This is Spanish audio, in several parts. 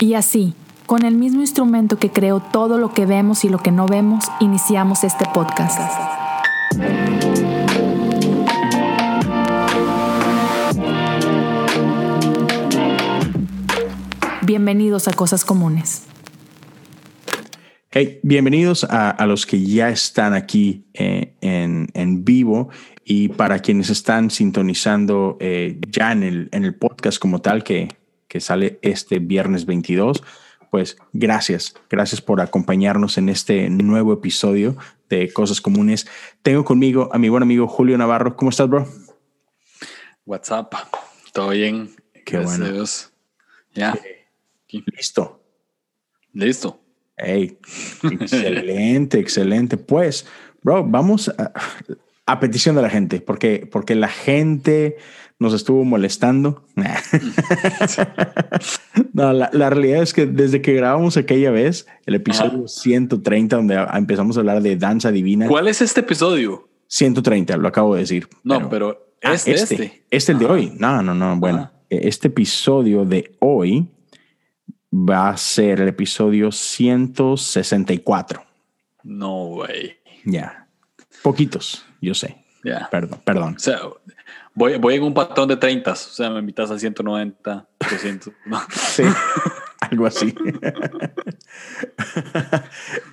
Y así, con el mismo instrumento que creó todo lo que vemos y lo que no vemos, iniciamos este podcast. Bienvenidos a Cosas Comunes. Hey, bienvenidos a, los que ya están aquí eh, en, vivo y para quienes están sintonizando eh, ya en el, en el podcast como tal que, que sale este viernes 22 pues gracias, gracias por acompañarnos en este nuevo episodio de Cosas Comunes. Tengo conmigo a mi buen amigo Julio Navarro. ¿Cómo estás, bro? What's up? ¿Todo bien? Qué bueno. Ya. Listo. Listo. Hey, excelente, excelente. Pues, bro, vamos a, a, petición de la gente, porque, porque la gente nos estuvo molestando. no, la, realidad es que desde que grabamos aquella vez, el episodio 130, donde empezamos a hablar de danza divina. ¿Cuál es este episodio? 130, lo acabo de decir. No, pero, ah, este, este, este. Este el de hoy. No, no, no. Bueno, este episodio de hoy va a ser el episodio 164. No, güey. Ya. Poquitos, yo sé. Ya. Perdón, perdón. O sea, Voy, voy en un patrón de 30, o sea, me invitas a 190, 200. Sí, algo así.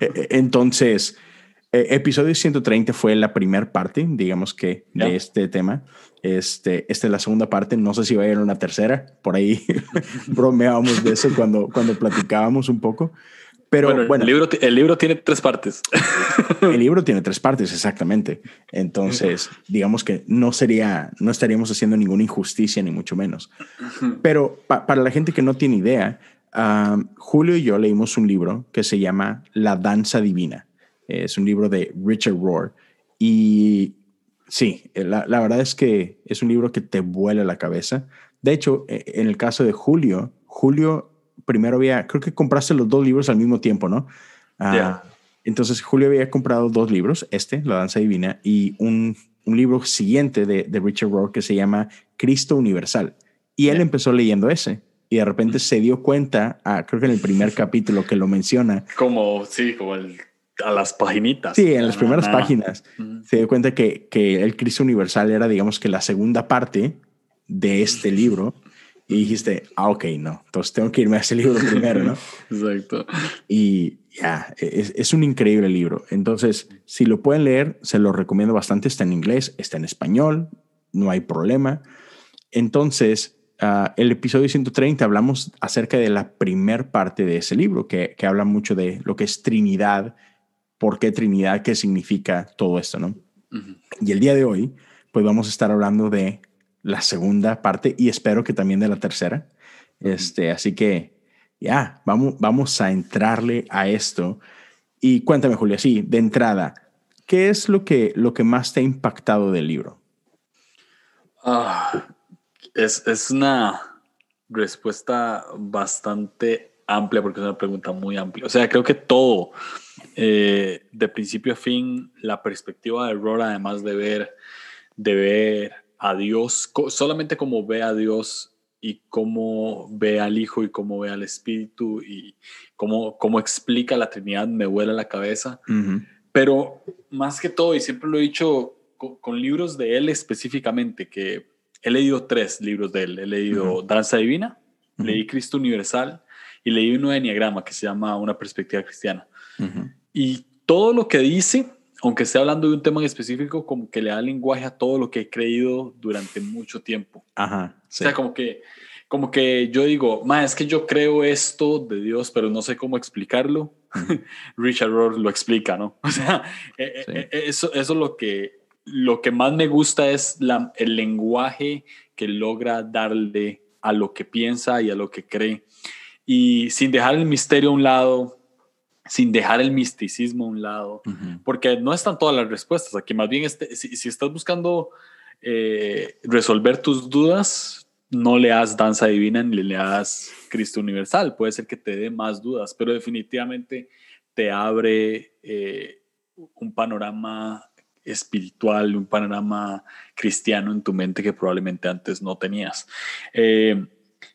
Entonces, e, episodio 130 fue la primera parte, digamos que, de este tema. Este, esta es la segunda parte, no sé si va a ir una tercera, por ahí bromeábamos de eso cuando, cuando platicábamos un poco. Pero bueno, el, libro, el libro tiene tres partes. El libro tiene tres partes, exactamente. Entonces, digamos que no sería, no estaríamos haciendo ninguna injusticia, ni mucho menos. Pero para la gente que no tiene idea, Julio y yo leímos un libro que se llama La Danza Divina. Es un libro de Richard Rohr. Y sí, la, la verdad es que es un libro que te vuela la cabeza. De hecho, e, en el caso de Julio, Julio primero había, creo que compraste los dos libros al mismo tiempo, ¿no? Uh, Entonces Julio había comprado dos libros, este, La Danza Divina, y un, un libro siguiente de, de, Richard Rohr que se llama Cristo Universal. Y él empezó leyendo ese. Y de repente se dio cuenta, ah, creo que en el primer capítulo que lo menciona. Como, sí, como el, a las paginitas. Sí, en las primeras páginas. Se dio cuenta que, que el Cristo Universal era, digamos que la segunda parte de este libro y dijiste, ah, ok, no, entonces tengo que irme a ese libro primero, ¿no? Exacto. Y ya, es, es, un increíble libro. Entonces, si lo pueden leer, se lo recomiendo bastante. Está en inglés, está en español, no hay problema. Entonces, uh, el episodio 130 hablamos acerca de la primer parte de ese libro, que, que habla mucho de lo que es Trinidad, por qué Trinidad, qué significa todo esto, ¿no? Uh -huh. Y el día de hoy, pues vamos a estar hablando de la segunda parte y espero que también de la tercera. Este, así que ya, vamos, vamos a entrarle a esto. Y cuéntame, Julia, sí, de entrada, ¿qué es lo que, lo que más te ha impactado del libro? Ah, es, es una respuesta bastante amplia porque es una pregunta muy amplia. O sea, creo que todo, eh, de principio a fin, la perspectiva de Rohr, además de ver, de ver a Dios, solamente como ve a Dios y cómo ve al Hijo y cómo ve al Espíritu y cómo, cómo explica la Trinidad, me vuela la cabeza. Uh -huh. Pero más que todo, y siempre lo he dicho con, con, libros de él específicamente, que he leído tres libros de él. He leído uh -huh. Danza Divina, uh -huh. leí Cristo Universal y leí uno de Enneagrama que se llama Una Perspectiva Cristiana. Y todo lo que dice aunque esté hablando de un tema en específico, como que le da lenguaje a todo lo que he creído durante mucho tiempo. Ajá. Sí. O sea, como que, como que yo digo, ma, es que yo creo esto de Dios, pero no sé cómo explicarlo. Richard Rohr lo explica, ¿no? O sea, eh, sí. eh, eso, eso es lo que, lo que más me gusta es la, el lenguaje que logra darle a lo que piensa y a lo que cree. Y sin dejar el misterio a un lado, sin dejar el misticismo a un lado, uh -huh. porque no están todas las respuestas. Aquí más bien, este, si, si, estás buscando eh, resolver tus dudas, no leas Danza Divina ni leas Cristo Universal. Puede ser que te dé más dudas, pero definitivamente te abre eh, un panorama espiritual, un panorama cristiano en tu mente que probablemente antes no tenías. Eh,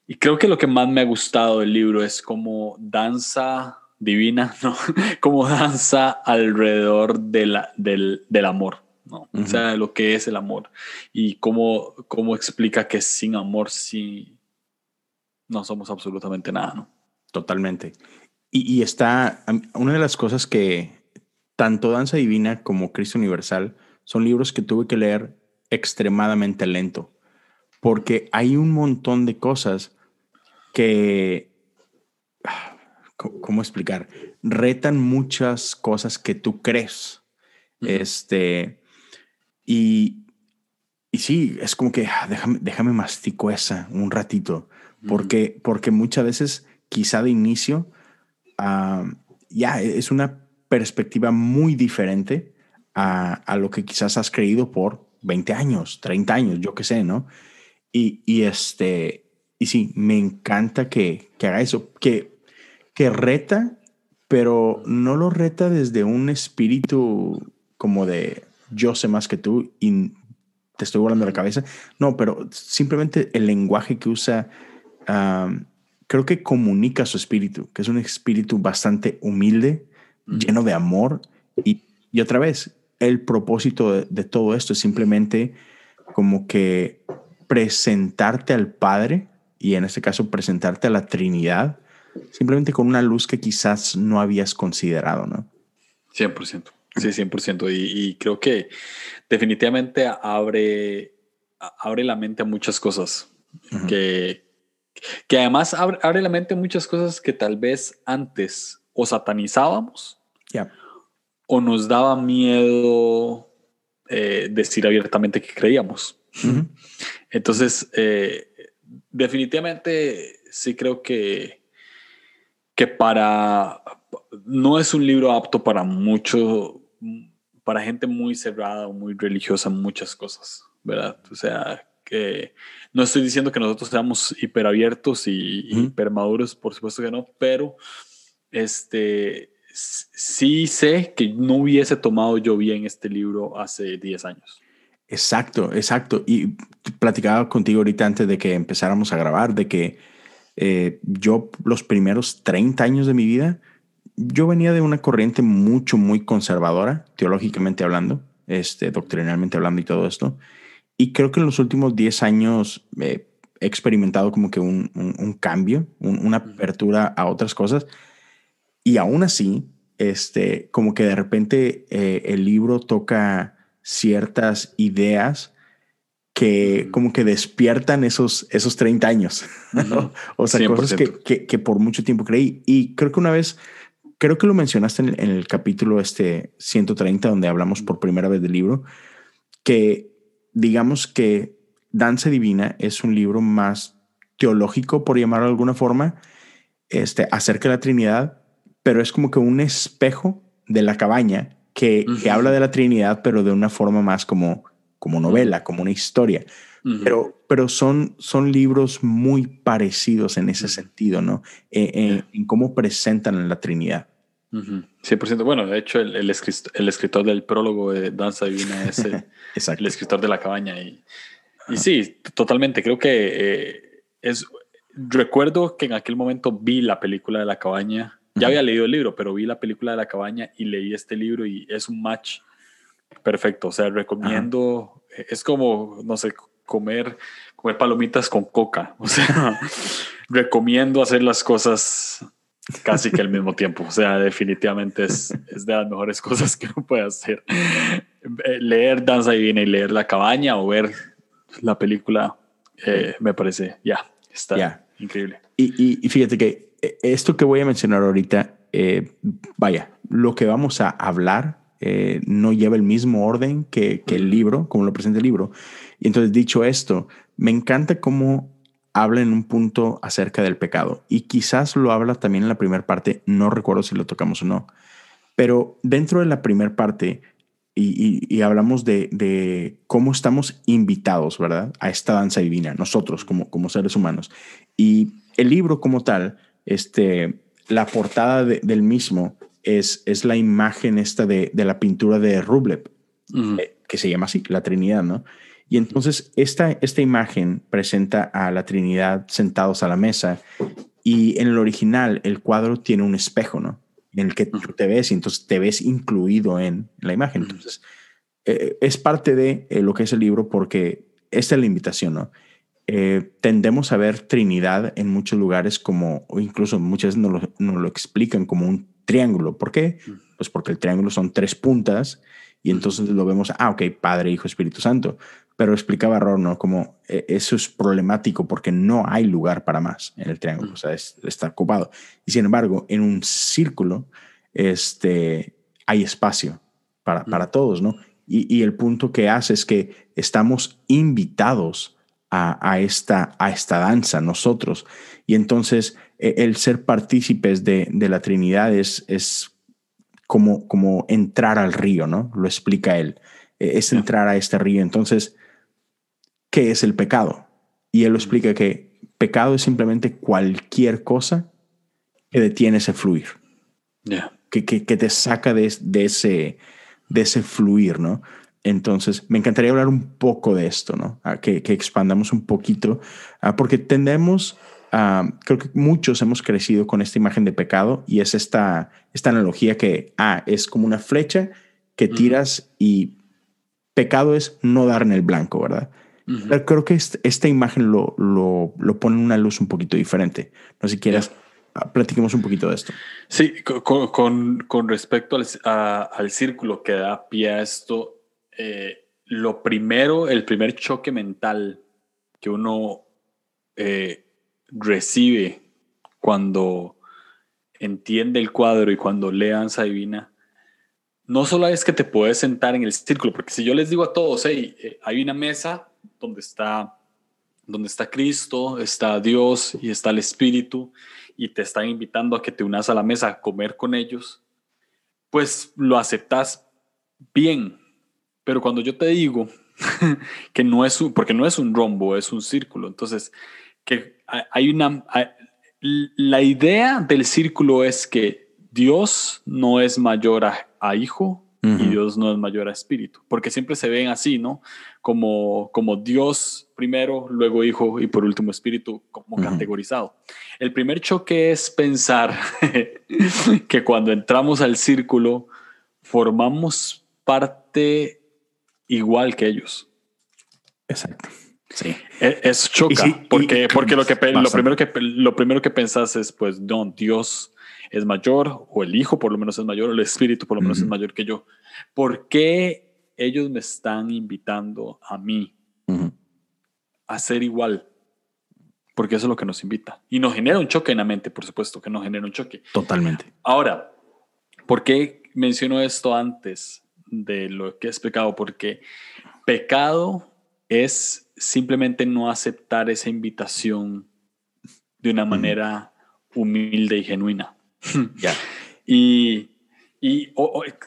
Y creo que lo que más me ha gustado del libro es como danza divina, ¿no? como danza alrededor de la, del, del amor, ¿no? O sea, lo que es el amor y cómo, cómo explica que sin amor sí no somos absolutamente nada, ¿no? Totalmente. Y, y está, una de las cosas que tanto Danza Divina como Cristo Universal son libros que tuve que leer extremadamente lento, porque hay un montón de cosas que, ¿cómo explicar? Retan muchas cosas que tú crees. Este, y, y sí, es como que ah, déjame, déjame mastico esa un ratito, porque, porque muchas veces, quizá de inicio, ya es una perspectiva muy diferente a, a, lo que quizás has creído por 20 años, 30 años, yo qué sé, ¿no? Y, y, este, y sí, me encanta que, que haga eso, que, que reta, pero no lo reta desde un espíritu como de yo sé más que tú y te estoy volando la cabeza. No, pero simplemente el lenguaje que usa, creo que comunica su espíritu, que es un espíritu bastante humilde, lleno de amor. Y, y otra vez, el propósito de, de, todo esto es simplemente como que presentarte al Padre y en este caso presentarte a la Trinidad, simplemente con una luz que quizás no habías considerado, ¿no? 100%. Sí, 100%. Y, y creo que definitivamente abre, abre la mente a muchas cosas. Uh -huh. que, que además abre, abre, la mente a muchas cosas que tal vez antes o satanizábamos yeah. o nos daba miedo eh, decir abiertamente que creíamos. Uh -huh. Entonces, eh, definitivamente sí creo que, que para no es un libro apto para mucho, para gente muy cerrada o muy religiosa, muchas cosas, ¿verdad? O sea, que no estoy diciendo que nosotros seamos hiperabiertos y -huh. hipermaduros, por supuesto que no, pero este, sí sé que no hubiese tomado yo bien este libro hace 10 años. Exacto, exacto. Y platicaba contigo ahorita antes de que empezáramos a grabar, de que eh, yo los primeros 30 años de mi vida, yo venía de una corriente mucho, muy conservadora, teológicamente hablando, este, doctrinalmente hablando y todo esto. Y creo que en los últimos 10 años eh, he experimentado como que un, un, un cambio, un, una apertura a otras cosas. Y aún así, este, como que de repente eh, el libro toca ciertas ideas que como que despiertan esos, esos 30 años. ¿no? O sea, 100%. cosas que, que, que, por mucho tiempo creí. Y creo que una vez, creo que lo mencionaste en, en, el capítulo este 130, donde hablamos por primera vez del libro, que digamos que Danza Divina es un libro más teológico, por llamarlo de alguna forma, este, acerca de la Trinidad, pero es como que un espejo de la cabaña que, uh -huh. que habla de la Trinidad, pero de una forma más como, como novela, como una historia. Uh -huh. Pero, pero son, son libros muy parecidos en ese uh -huh. sentido, ¿no? Eh, eh, en cómo presentan la Trinidad. Uh -huh. 100%. Bueno, de hecho, el, el, escritor, el, escritor, del prólogo de Danza Divina es el, el escritor de la cabaña. Y, y sí, totalmente. Creo que eh, es. Recuerdo que en aquel momento vi la película de la cabaña ya había leído el libro, pero vi la película de la cabaña y leí este libro y es un match perfecto. O sea, recomiendo, Ajá. es como, no sé, comer, comer palomitas con coca. O sea, recomiendo hacer las cosas casi que al mismo tiempo. O sea, definitivamente es, es de las mejores cosas que uno puede hacer. Eh, leer Danza Divina y leer La Cabaña o ver la película, eh, me parece, ya, está yeah. increíble. Y, y, y fíjate que esto que voy a mencionar ahorita, eh, vaya, lo que vamos a hablar eh, no lleva el mismo orden que, que, el libro, como lo presenta el libro. Y entonces, dicho esto, me encanta cómo habla en un punto acerca del pecado. Y quizás lo habla también en la primera parte, no recuerdo si lo tocamos o no. Pero dentro de la primera parte, y, y, y hablamos de, de, cómo estamos invitados, ¿verdad? A esta danza divina, nosotros como, como seres humanos. Y el libro como tal este, la portada de, del mismo es, es la imagen esta de, de la pintura de Rublev, uh -huh. eh, que se llama así, la Trinidad, ¿no? Y entonces esta, esta imagen presenta a la Trinidad sentados a la mesa y en el original el cuadro tiene un espejo, ¿no? En el que tú te ves y entonces te ves incluido en la imagen. Entonces, eh, es parte de eh, lo que es el libro porque esta es la invitación, ¿no? Eh, tendemos a ver Trinidad en muchos lugares como, o incluso muchas veces nos lo, lo explican como un triángulo. ¿Por qué? Pues porque el triángulo son tres puntas y entonces lo vemos, ah, ok, Padre, Hijo, Espíritu Santo. Pero explicaba Ror, ¿no? Como eso es problemático porque no hay lugar para más en el triángulo, o sea, está ocupado. Y sin embargo, en un círculo este, hay espacio para, para todos, ¿no? Y, el punto que hace es que estamos invitados a, esta, a esta danza nosotros. Y entonces e, el ser partícipes de, la Trinidad es, es como, como entrar al río, ¿no? Lo explica él. E, es entrar a este río. Entonces, ¿qué es el pecado? Y él lo explica que pecado es simplemente cualquier cosa que detiene ese fluir. Que, que, te saca de, de ese de ese fluir, ¿no? Entonces, me encantaría hablar un poco de esto, ¿no? que, que, expandamos un poquito, porque tendemos, creo que muchos hemos crecido con esta imagen de pecado y es esta, esta analogía que, ah, es como una flecha que tiras y pecado es no dar en el blanco, ¿verdad? Creo que esta imagen lo, lo, lo, pone en una luz un poquito diferente. No sé si quieras Ah, platiquemos un poquito de esto. Sí, con, con, respecto al, al, círculo que da pie a esto, eh, lo primero, el primer choque mental que uno eh, recibe cuando entiende el cuadro y cuando lee Danza Divina, no solo es que te puedes sentar en el círculo, porque si yo les digo a todos, hey, eh, hay una mesa donde está, donde está Cristo, está Dios y está el Espíritu, y te están invitando a que te unas a la mesa a comer con ellos, pues lo aceptas bien. Pero cuando yo te digo que no es un, porque no es un rombo, es un círculo, entonces que hay una, la idea del círculo es que Dios no es mayor a, a hijo y Dios no es mayor a espíritu, porque siempre se ven así, ¿no? Como, como Dios primero, luego hijo y por último espíritu, como categorizado. El primer choque es pensar que cuando entramos al círculo formamos parte igual que ellos. Exacto. Sí. E, es, choca, porque, porque lo, que, lo, primero que, lo primero que pensás es, pues, no, Dios es mayor, o el hijo por lo menos es mayor, o el espíritu por lo menos es mayor que yo. ¿Por qué ellos me están invitando a mí a ser igual? Porque eso es lo que nos invita. Y nos genera un choque en la mente, por supuesto que nos genera un choque. Totalmente. Ahora, ¿por qué menciono esto antes de lo que es pecado? Porque pecado es simplemente no aceptar esa invitación de una manera humilde y genuina. Y, y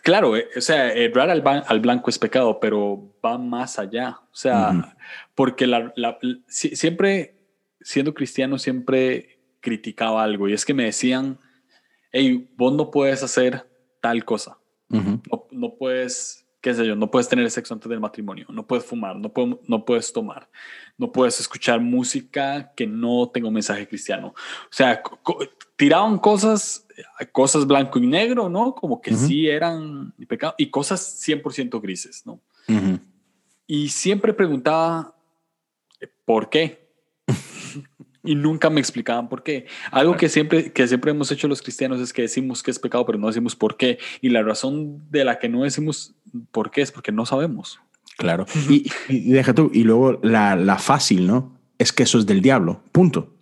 claro, eh, o sea, errar al, al, blanco es pecado, pero va más allá. O sea, porque la, siempre, siendo cristiano, siempre criticaba algo. Y es que me decían, hey, vos no puedes hacer tal cosa. no, no, puedes, qué sé yo, no puedes tener sexo antes del matrimonio, no puedes fumar, no, no puedes tomar, no puedes escuchar música que no tenga un mensaje cristiano. O sea, tiraban cosas, cosas blanco y negro, ¿no? Como que sí eran pecado y cosas 100% grises, ¿no? Y siempre preguntaba, ¿por qué? Y nunca me explicaban por qué. Algo que siempre, que siempre hemos hecho los cristianos es que decimos que es pecado, pero no decimos por qué. Y la razón de la que no decimos por qué es porque no sabemos. Claro. y, deja tú, y luego la, la fácil, ¿no? Es que eso es del diablo. Punto.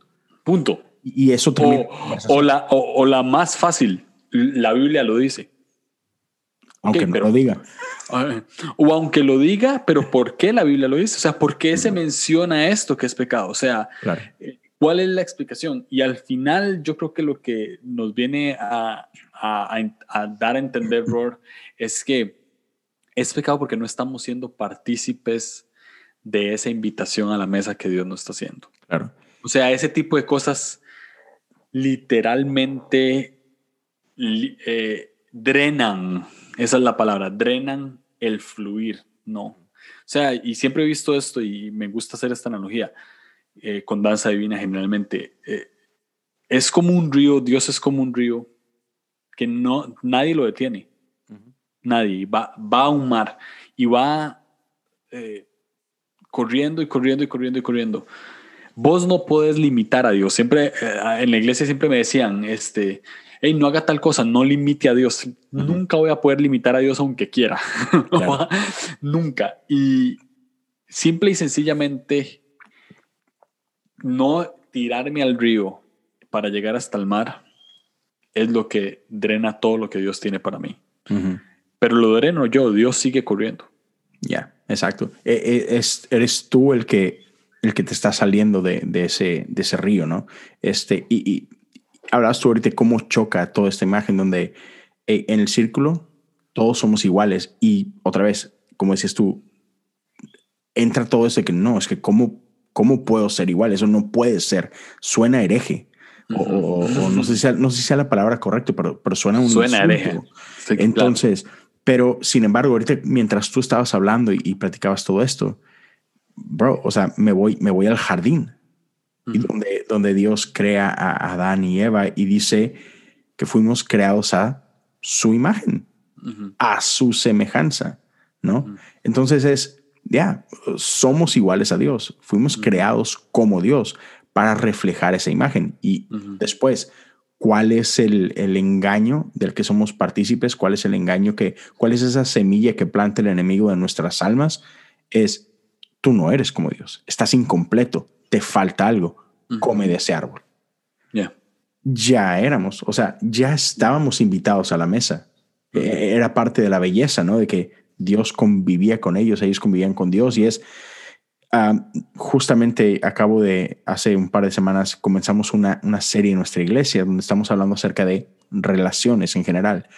Punto. Y eso también. O, la, o, la más fácil, la Biblia lo dice. Aunque no lo diga. O aunque lo diga, pero ¿por qué la Biblia lo dice? O sea, ¿por qué se menciona esto que es pecado? O sea, eh, ¿cuál es la explicación? Y al final yo creo que lo que nos viene a, a, a dar a entender, Roar, es que es pecado porque no estamos siendo partícipes de esa invitación a la mesa que Dios nos está haciendo. Claro. O sea, ese tipo de cosas literalmente eh, drenan, esa es la palabra, drenan el fluir, no. O sea, y siempre he visto esto y me gusta hacer esta analogía eh, con danza divina generalmente. Eh, es como un río, Dios es como un río que no, nadie lo detiene. Nadie. Va, va a un mar y va eh, corriendo y corriendo y corriendo y corriendo. Vos no puedes limitar a Dios. Siempre en la iglesia siempre me decían, este, hey, no haga tal cosa, no limite a Dios. Nunca voy a poder limitar a Dios aunque quiera. Nunca. Y simple y sencillamente no tirarme al río para llegar hasta el mar es lo que drena todo lo que Dios tiene para mí. Pero lo dreno yo, Dios sigue corriendo. Ya, exacto. E, e, es, eres tú el que, el que te está saliendo de, ese, de ese río, ¿no? Este, y hablabas tú ahorita cómo choca toda esta imagen donde eh, en el círculo todos somos iguales y otra vez, como decías tú, entra todo eso que no, es que cómo, cómo puedo ser igual, eso no puede ser, suena hereje. o, no, sé si sea, no sé si sea la palabra correcta, pero, pero suena un Suena hereje. Entonces, pero sin embargo, ahorita mientras tú estabas hablando y, y, platicabas todo esto, bro, o sea, me voy, me voy al jardín. Y donde, donde Dios crea a Adán y Eva y dice que fuimos creados a su imagen, a su semejanza, ¿no? Entonces es, ya, somos iguales a Dios, fuimos creados como Dios para reflejar esa imagen. Y después, ¿cuál es el, el, engaño del que somos partícipes? ¿Cuál es el engaño que, cuál es esa semilla que planta el enemigo de nuestras almas? Es, tú no eres como Dios, estás incompleto, te falta algo, come de ese árbol. Ya. Ya éramos, o sea, ya estábamos invitados a la mesa. E-, era parte de la belleza, ¿no? De que Dios convivía con ellos, ellos convivían con Dios y es... justamente acabo de, hace un par de semanas, comenzamos una, una, serie en nuestra iglesia donde estamos hablando acerca de relaciones en general.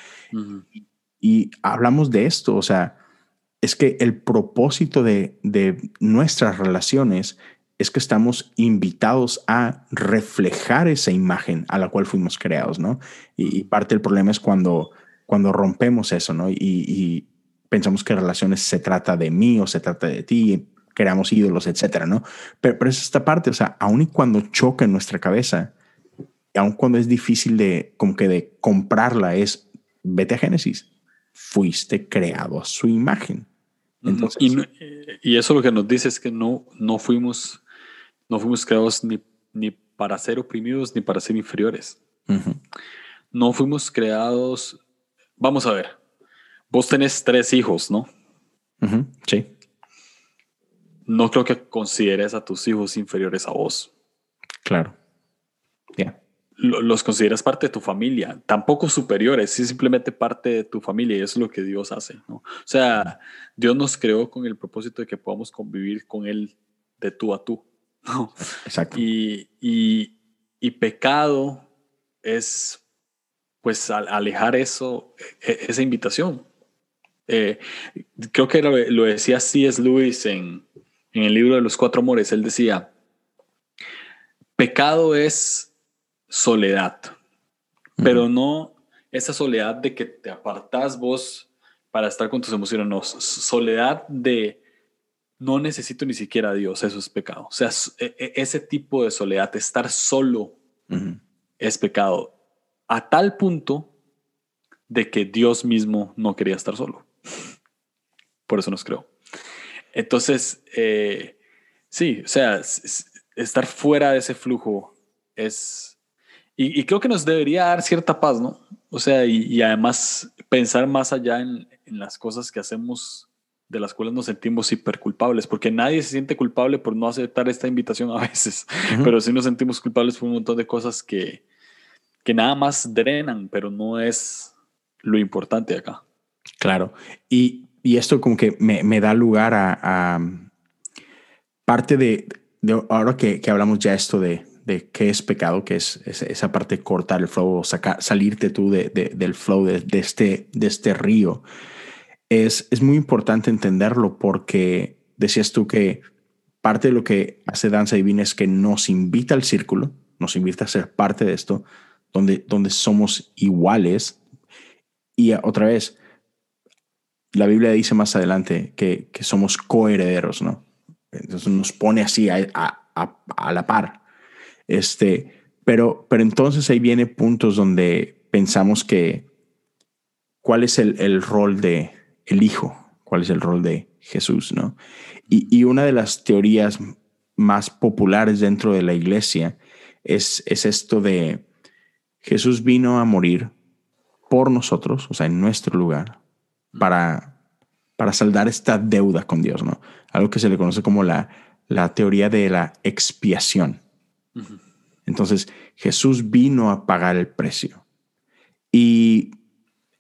y, hablamos de esto, o sea, es que el propósito de, de nuestras relaciones es que estamos invitados a reflejar esa imagen a la cual fuimos creados, ¿no? Y, parte del problema es cuando, cuando rompemos eso, ¿no? Y, pensamos que relaciones se trata de mí o se trata de ti, creamos ídolos, etcétera, ¿no? Pero, pero es esta parte, o sea, aun y cuando choca en nuestra cabeza, aun cuando es difícil de, como que de comprarla, es, vete a Génesis, fuiste creado a su imagen. Entonces, y, y, eso lo que nos dice es que no, no fuimos no fuimos creados ni, ni para ser oprimidos ni para ser inferiores. No fuimos creados. Vamos a ver. Vos tenés tres hijos, ¿no? Sí. No creo que consideres a tus hijos inferiores a vos. Claro. Ya. Los consideras parte de tu familia, tampoco superiores, es simplemente parte de tu familia y eso es lo que Dios hace. ¿no? O sea, Dios nos creó con el propósito de que podamos convivir con Él de tú a tú. Exacto. Y, y, pecado es, pues, alejar eso, e, e, esa invitación. Eh, creo que lo, decía C.S. Lewis en, en el libro de los cuatro amores. Él decía, pecado es soledad, pero no esa soledad de que te apartas vos para estar con tus emociones, no, soledad de no necesito ni siquiera a Dios, eso es pecado. O sea, e, e, ese tipo de soledad, estar solo, es pecado. A tal punto de que Dios mismo no quería estar solo. Por eso nos creó. Entonces, eh, sí, o sea, estar fuera de ese flujo es... Y, creo que nos debería dar cierta paz, ¿no? O sea, y, además pensar más allá en, en las cosas que hacemos de las cuales nos sentimos hiper culpables, porque nadie se siente culpable por no aceptar esta invitación a veces, pero sí nos sentimos culpables por un montón de cosas que, que nada más drenan, pero no es lo importante acá. Claro, y, y esto como que me, me da lugar a, parte de, de, ahora que, que, hablamos ya esto de, de qué es pecado, que es, esa parte de cortar el flow, sacar, salirte tú de, del flow de, este, de este río es, es muy importante entenderlo porque decías tú que parte de lo que hace Danza Divina es que nos invita al círculo, nos invita a ser parte de esto, donde, donde somos iguales. Y otra vez, la Biblia dice más adelante que, que somos coherederos, ¿no? Entonces nos pone así a, a, a, la par. Este, pero, pero entonces ahí viene puntos donde pensamos que cuál es el, el rol de el hijo, cuál es el rol de Jesús, ¿no? Y, y, una de las teorías más populares dentro de la iglesia es, es esto de Jesús vino a morir por nosotros, o sea, en nuestro lugar, para, para saldar esta deuda con Dios, ¿no? Algo que se le conoce como la, la teoría de la expiación. Entonces, Jesús vino a pagar el precio. Y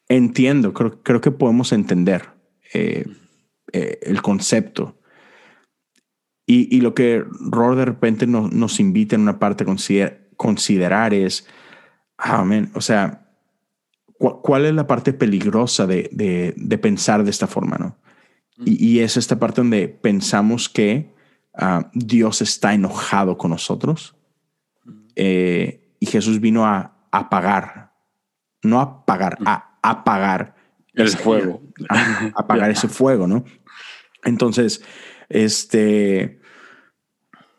entiendo, creo, creo que podemos entender eh, eh, el concepto. Y, y, lo que Ror de repente nos, nos invita en una parte a considerar es, amén, o sea, ¿cuál es la parte peligrosa de, de, pensar de esta forma? ¿no? Y, y, es esta parte donde pensamos que uh, Dios está enojado con nosotros eh, y Jesús vino a apagar, no a pagar, a apagar el fuego, a apagar ese fuego, ¿no? Entonces, este,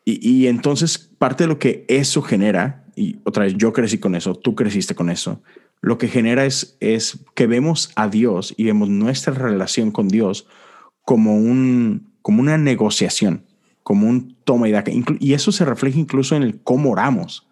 y, y entonces parte de lo que eso genera, y otra vez yo crecí con eso, tú creciste con eso, lo que genera es, es que vemos a Dios y vemos nuestra relación con Dios como, un, como una negociación, como un toma y daca. Y eso se refleja incluso en el cómo oramos.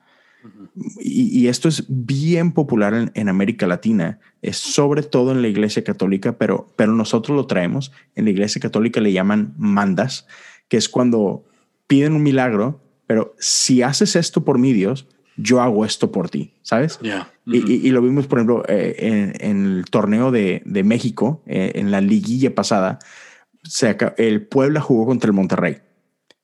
y, y, esto es bien popular en, en, América Latina, es sobre todo en la Iglesia Católica, pero, pero nosotros lo traemos. En la Iglesia Católica le llaman mandas, que es cuando piden un milagro, pero si haces esto por mí, Dios, yo hago esto por ti, ¿sabes? Yeah. Uh -huh. y, y, lo vimos, por ejemplo, eh, en, en, el torneo de, de México, eh, en la liguilla pasada, se, el Puebla jugó contra el Monterrey.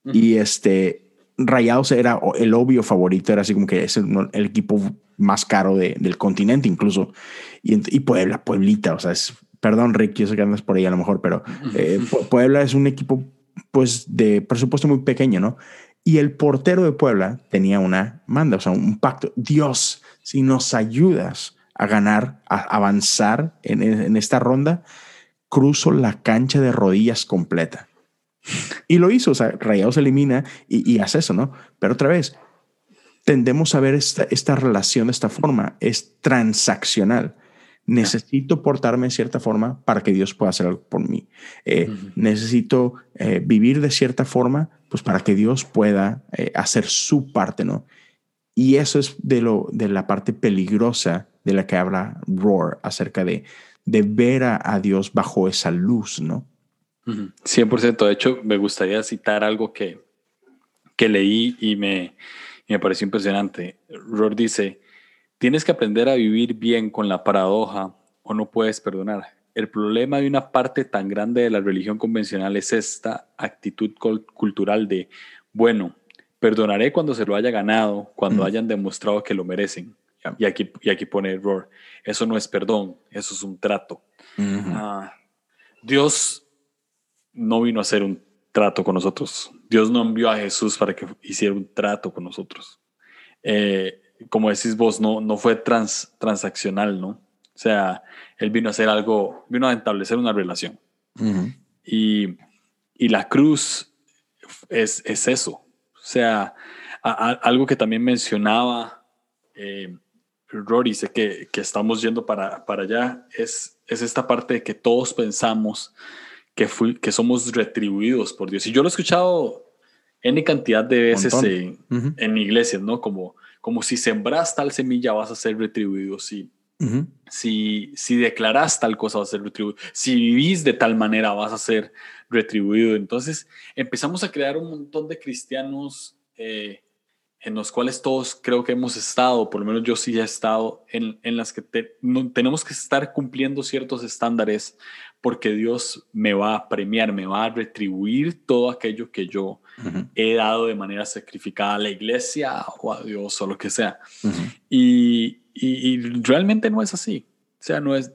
Uh -huh. Y este, Rayados era el obvio favorito, era así como que es el, el equipo más caro de, del continente incluso. Y, y, Puebla, Pueblita, o sea, es, perdón Rick, yo sé que andas por ahí a lo mejor, pero eh, Puebla es un equipo pues de presupuesto muy pequeño, ¿no? Y el portero de Puebla tenía una manda, o sea, un pacto. Dios, si nos ayudas a ganar, a avanzar en, esta ronda, cruzo la cancha de rodillas completa. Y lo hizo, o sea, Rayados elimina y, y, hace eso, ¿no? Pero otra vez, tendemos a ver esta, esta relación de esta forma, es transaccional. Necesito portarme de cierta forma para que Dios pueda hacer algo por mí. Eh, uh -huh. Necesito eh, vivir de cierta forma, pues para que Dios pueda eh, hacer su parte, ¿no? Y eso es de, lo, de la parte peligrosa de la que habla Roar acerca de, de ver a, a Dios bajo esa luz, ¿no? 100%. De hecho, me gustaría citar algo que, que leí y me, y me pareció impresionante. Roar dice, tienes que aprender a vivir bien con la paradoja o no puedes perdonar. El problema de una parte tan grande de la religión convencional es esta actitud cultural de, bueno, perdonaré cuando se lo haya ganado, cuando mm. hayan demostrado que lo merecen. Yeah. Y, aquí, y aquí pone error. Eso no es perdón, eso es un trato. Mm -hmm. uh, Dios no vino a hacer un trato con nosotros. Dios no envió a Jesús para que hiciera un trato con nosotros. Eh, como decís vos, no, no fue trans, transaccional, ¿no? O sea, él vino a hacer algo, vino a establecer una relación. Uh -huh. y, y, la cruz es, es eso. O sea, a, a, algo que también mencionaba eh, Rory, sé que, que estamos yendo para, para allá, es, es esta parte de que todos pensamos que, fui, que somos retribuidos por Dios. Y yo lo he escuchado N cantidad de veces en, uh -huh. en iglesias, ¿no? Como, como si sembras tal semilla vas a ser retribuido, si, uh -huh. si, si declaras tal cosa vas a ser retribuido, si vivís de tal manera vas a ser retribuido. Entonces empezamos a crear un montón de cristianos eh, en los cuales todos creo que hemos estado, por lo menos yo sí he estado, en, en las que te, no, tenemos que estar cumpliendo ciertos estándares porque Dios me va a premiar, me va a retribuir todo aquello que yo uh -huh. he dado de manera sacrificada a la iglesia o a Dios o lo que sea. Uh -huh. y, y, y, realmente no es así. O sea, no es,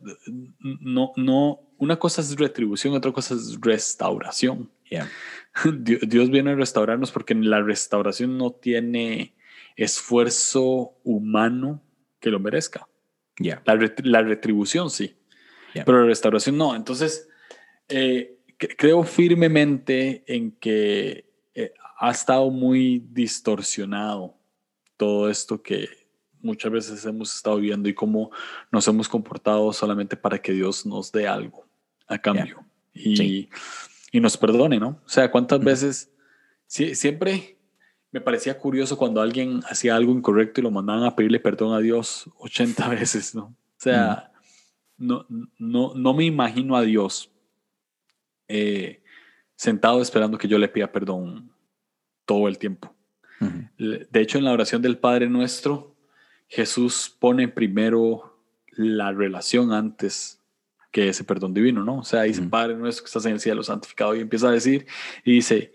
no, no, una cosa es retribución, otra cosa es restauración. Yeah. Dios viene a restaurarnos porque la restauración no tiene esfuerzo humano que lo merezca. Yeah. La, la retribución sí. Yeah. Pero la restauración no. Entonces, Eh, creo firmemente en que eh, ha estado muy distorsionado todo esto que muchas veces hemos estado viendo y cómo nos hemos comportado solamente para que Dios nos dé algo a cambio y, y, nos perdone, ¿no? O sea, ¿cuántas veces siempre me parecía curioso cuando alguien hacía algo incorrecto y lo mandaban a pedirle perdón a Dios 80 veces, ¿no? O sea, no, no, no me imagino a Dios eh, sentado esperando que yo le pida perdón todo el tiempo. De hecho, en la oración del Padre Nuestro, Jesús pone primero la relación antes que ese perdón divino, ¿no? O sea, dice, Padre Nuestro que estás en el cielo, santificado, y empieza a decir, y dice,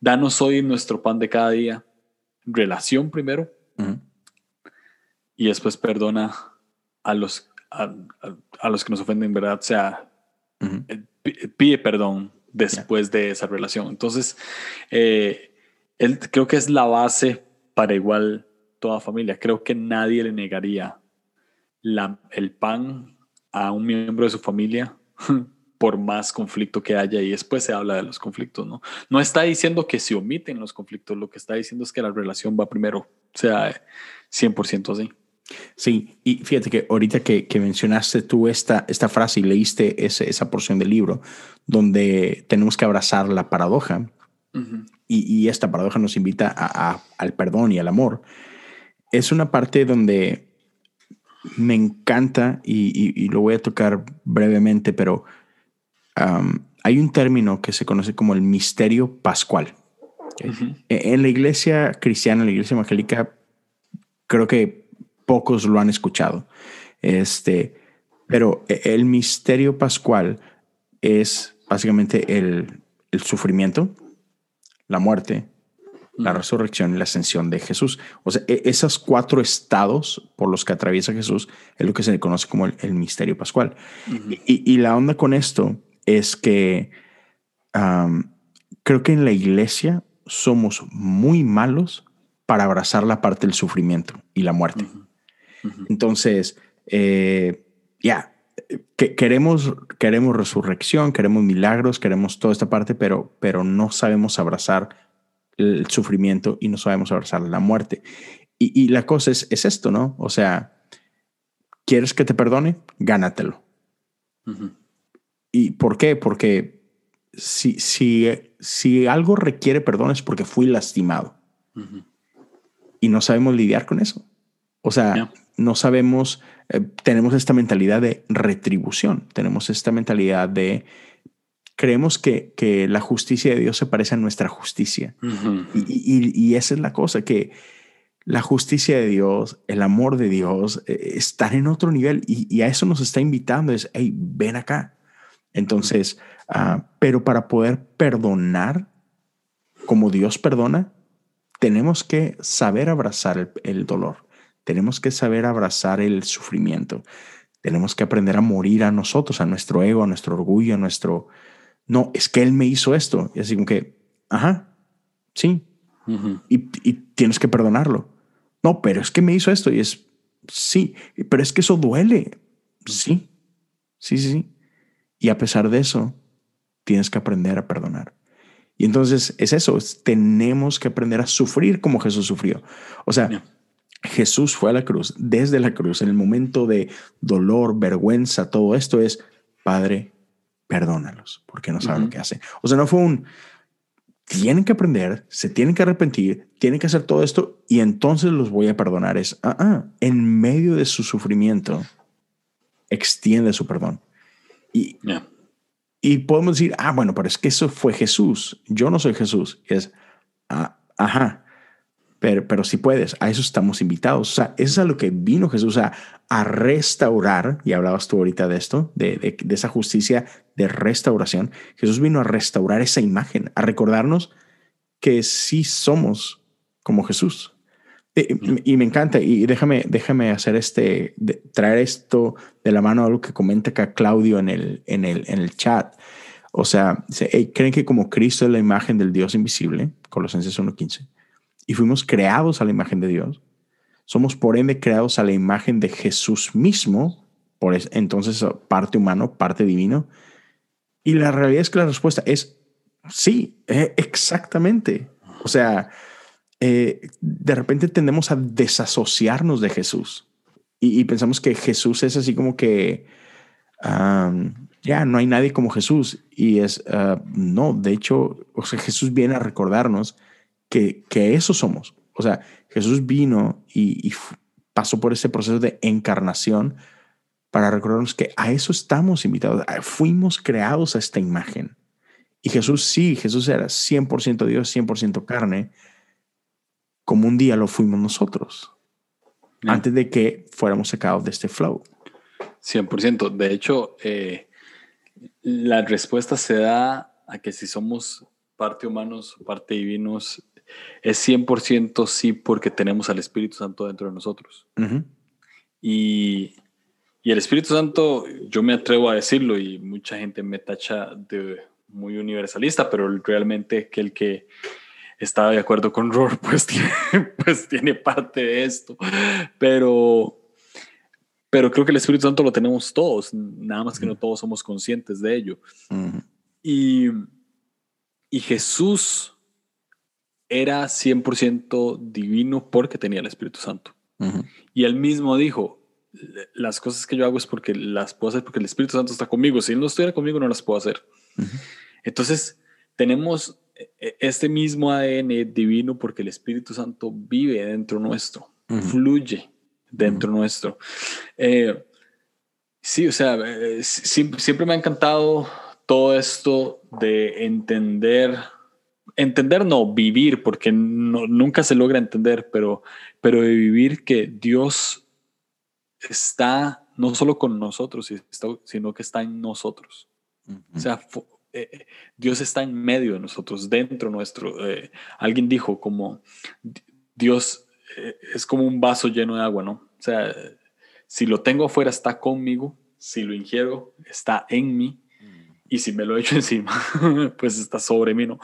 danos hoy nuestro pan de cada día. Relación primero, y después perdona a los, a, los que nos ofenden, ¿verdad? O sea, pide perdón después de esa relación. Entonces, eh, él, creo que es la base para igual toda familia. Creo que nadie le negaría la, el pan a un miembro de su familia por más conflicto que haya y después se habla de los conflictos, ¿no? No está diciendo que se omiten los conflictos, lo que está diciendo es que la relación va primero, o sea, 100% así. Sí, y fíjate que ahorita que, mencionaste tú esta, esta frase y leíste esa porción del libro donde tenemos que abrazar la paradoja y, esta paradoja nos invita a, al perdón y al amor, es una parte donde me encanta y, lo voy a tocar brevemente, pero hay un término que se conoce como el misterio pascual. E, en la iglesia cristiana, en la iglesia evangélica, creo que pocos lo han escuchado. Este, pero e, el misterio pascual es básicamente el, el sufrimiento, la muerte, la resurrección y la ascensión de Jesús. O sea, e, esos cuatro estados por los que atraviesa Jesús es lo que se le conoce como el, misterio pascual. y, y, la onda con esto es que creo que en la iglesia somos muy malos para abrazar la parte del sufrimiento y la muerte. Entonces, eh, ya, que queremos, queremos resurrección, queremos milagros, queremos toda esta parte, pero, pero no sabemos abrazar el sufrimiento y no sabemos abrazar la muerte. Y, la cosa es, es, esto, ¿no? O sea, ¿quieres que te perdone? Gánatelo. ¿Y por qué? Porque si, si, si algo requiere perdón es porque fui lastimado. Y no sabemos lidiar con eso. O sea, no sabemos, eh, tenemos esta mentalidad de retribución, tenemos esta mentalidad de, creemos que, que la justicia de Dios se parece a nuestra justicia. y, y, esa es la cosa, que la justicia de Dios, el amor de Dios, eh, están en otro nivel y, a eso nos está invitando, es, hey, ven acá. Entonces, ah, pero para poder perdonar como Dios perdona, tenemos que saber abrazar el dolor. Tenemos que saber abrazar el sufrimiento. Tenemos que aprender a morir a nosotros, a nuestro ego, a nuestro orgullo, a nuestro... No, es que él me hizo esto. Y así como que, ajá, sí. y, tienes que perdonarlo. No, pero es que me hizo esto y es, sí, pero es que eso duele. Sí, sí, sí, sí. Y a pesar de eso, tienes que aprender a perdonar. Y entonces es eso, tenemos que aprender a sufrir como Jesús sufrió. O sea, Jesús fue a la cruz, desde la cruz, en el momento de dolor, vergüenza, todo esto es, Padre, perdónalos, porque no saben lo que hacen. O sea, no fue un, tienen que aprender, se tienen que arrepentir, tienen que hacer todo esto y entonces los voy a perdonar. Es, ah, ah, en medio de su sufrimiento, extiende su perdón. Y, y podemos decir, ah, bueno, pero es que eso fue Jesús, yo no soy Jesús. Es, ah, ajá, pero, pero si puedes, a eso estamos invitados. O sea, eso es a lo que vino Jesús, a, a restaurar, y hablabas tú ahorita de esto, de, de, esa justicia de restauración. Jesús vino a restaurar esa imagen, a recordarnos que sí somos como Jesús. Y, me encanta, y déjame, déjame hacer este, traer esto de la mano a algo que comenta acá Claudio en el, en el, en el chat. O sea, creen que como Cristo es la imagen del Dios invisible, Colosenses 1.15 y fuimos creados a la imagen de Dios. Somos por ende creados a la imagen de Jesús mismo, por entonces parte humano, parte divino. Y la realidad es que la respuesta es sí, eh, exactamente. O sea, eh, de repente tendemos a desasociarnos de Jesús y, pensamos que Jesús es así como que ya no hay nadie como Jesús. Y es ah, no, de hecho, o sea, Jesús viene a recordarnos que, que eso somos. O sea, Jesús vino y, pasó por ese proceso de encarnación para recordarnos que a eso estamos invitados. Fuimos creados a esta imagen. Y Jesús sí, Jesús era 100% Dios, 100% carne, como un día lo fuimos nosotros, antes de que fuéramos sacados de este flow. 100%. De hecho, eh, la respuesta se da a que si somos parte humanos, parte divinos, es 100% sí porque tenemos al Espíritu Santo dentro de nosotros. y, y, el Espíritu Santo, yo me atrevo a decirlo y mucha gente me tacha de muy universalista, pero realmente que el que está de acuerdo con Rohr, pues tiene, pues tiene parte de esto. Pero, pero creo que el Espíritu Santo lo tenemos todos, nada más que no todos somos conscientes de ello. y, y Jesús era 100% divino porque tenía el Espíritu Santo. Y él mismo dijo, las cosas que yo hago es porque las puedo hacer porque el Espíritu Santo está conmigo. Si él no estuviera conmigo, no las puedo hacer. Entonces, tenemos e, este mismo ADN divino porque el Espíritu Santo vive dentro nuestro, fluye dentro nuestro. Eh, sí, o sea, eh, siempre, me ha encantado todo esto de entender, entender no, vivir, porque nunca se logra entender, pero, pero de vivir que Dios está no solo con nosotros, sino que está en nosotros. O sea, eh, Dios está en medio de nosotros, dentro nuestro. Eh, alguien dijo como Dios eh, es como un vaso lleno de agua, ¿no? O sea, si lo tengo afuera está conmigo, si lo ingiero está en mí y si me lo echo encima, pues está sobre mí, ¿no?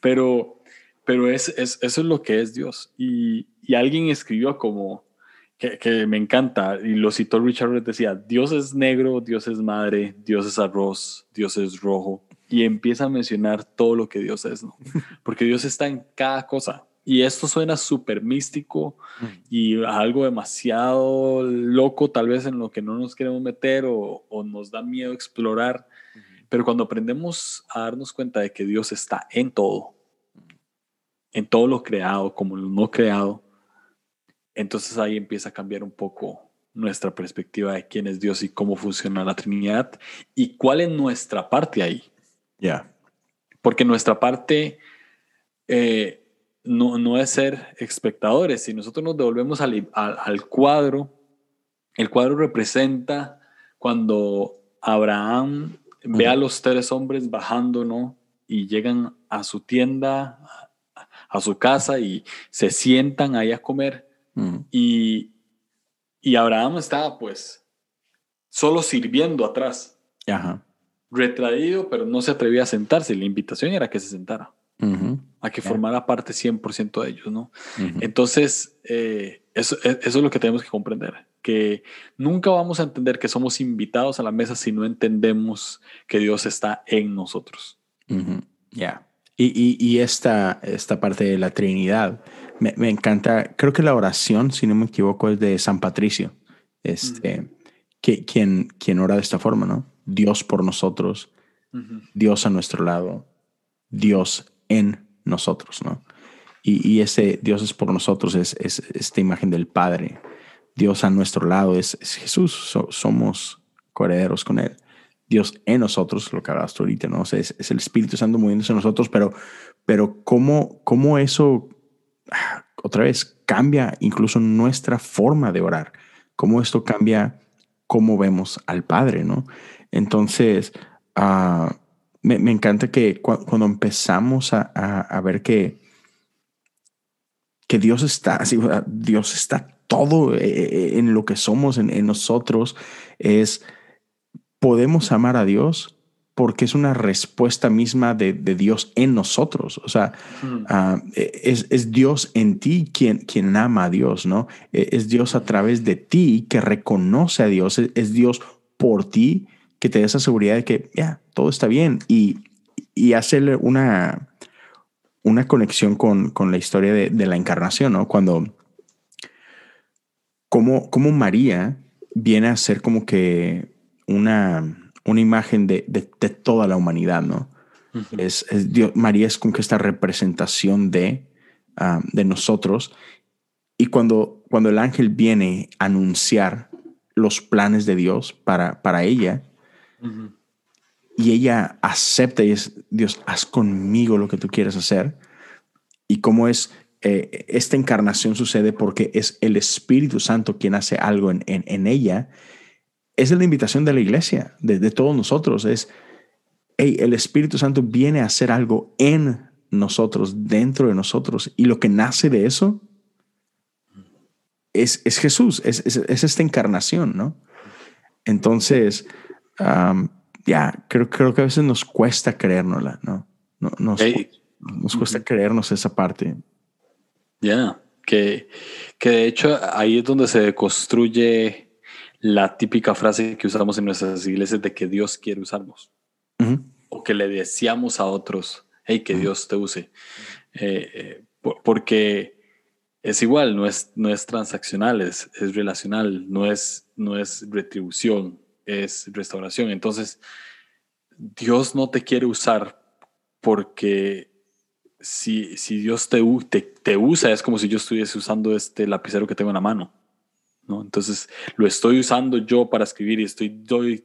Pero, pero es, es, eso es lo que es Dios. Y, y alguien escribió como, que, que, me encanta, y lo citó Richard, decía, Dios es negro, Dios es madre, Dios es arroz, Dios es rojo, y empieza a mencionar todo lo que Dios es, ¿no? Porque Dios está en cada cosa. Y esto suena súper místico y algo demasiado loco, tal vez en lo que no nos queremos meter o, o nos da miedo explorar. Pero cuando aprendemos a darnos cuenta de que Dios está en todo, en todo lo creado como lo no creado, entonces ahí empieza a cambiar un poco nuestra perspectiva de quién es Dios y cómo funciona la Trinidad y cuál es nuestra parte ahí. Ya. Porque nuestra parte eh, no, no, es ser espectadores. Si nosotros nos devolvemos al, al, cuadro, el cuadro representa cuando Abraham ve a los tres hombres bajando, ¿no? Y llegan a su tienda, a su casa y se sientan ahí a comer. y, y Abraham estaba pues solo sirviendo atrás. Ajá retraído, pero no se atrevía a sentarse. La invitación era que se sentara, a que formara parte 100% de ellos, ¿no? Entonces, eh, eso, e, eso, es lo que tenemos que comprender, que nunca vamos a entender que somos invitados a la mesa si no entendemos que Dios está en nosotros. Ya. Y, y, esta, esta parte de la Trinidad, me, me, encanta, creo que la oración, si no me equivoco, es de San Patricio, este, que, quien, quien ora de esta forma, ¿no? Dios por nosotros, Dios a nuestro lado, Dios en nosotros, ¿no? Y, ese Dios es por nosotros, es, esta imagen del Padre. Dios a nuestro lado es, Jesús, somos coherederos con Él. Dios en nosotros, lo que hablaste ahorita, ¿no? es, el Espíritu Santo moviéndose en nosotros, pero, pero ¿cómo, cómo eso, otra vez, cambia incluso nuestra forma de orar? ¿Cómo esto cambia cómo vemos al Padre, ¿no? Entonces, ah, me, encanta que cuando empezamos a, ver que, que Dios está, así, Dios está todo eh, eh, en lo que somos, en, nosotros, es, podemos amar a Dios porque es una respuesta misma de, Dios en nosotros. O sea, ah, es, Dios en ti quien, quien ama a Dios, ¿no? E, es Dios a través de ti que reconoce a Dios, es, Dios por ti que te dé esa seguridad de que ya, todo está bien y, y hacerle una, una conexión con, con la historia de, de, la encarnación, ¿no? Cuando, como, como María viene a ser como que una, una imagen de, de, de toda la humanidad, ¿no? Uh -huh. es, es, Dios, María es como que esta representación de, uh, de nosotros. Y cuando, cuando el ángel viene a anunciar los planes de Dios para, para ella, uh -huh. y ella acepta y es, Dios, haz conmigo lo que tú quieres hacer. Y cómo es, eh, esta encarnación sucede porque es el Espíritu Santo quien hace algo en, en, en ella. Es la invitación de la iglesia, de, de todos nosotros. Es, hey, el Espíritu Santo viene a hacer algo en nosotros, dentro de nosotros. Y lo que nace de eso es, es Jesús, es, es, es, esta encarnación, ¿no? Entonces, um, ya, creo, creo que a veces nos cuesta creérnosla, ¿no? no nos, hey. nos cuesta creernos esa parte. Ya, yeah. que, que de hecho ahí es donde se construye la típica frase que usamos en nuestras iglesias de que Dios quiere usarnos. Uh -huh. O que le deseamos a otros, hey, que uh -huh. Dios te use. Eh, eh, porque es igual, no es, no es transaccional, es, es relacional, no es, no es retribución, es restauración. Entonces, Dios no te quiere usar porque si, si Dios te, te, te, usa, es como si yo estuviese usando este lapicero que tengo en la mano. ¿no? Entonces, lo estoy usando yo para escribir y estoy,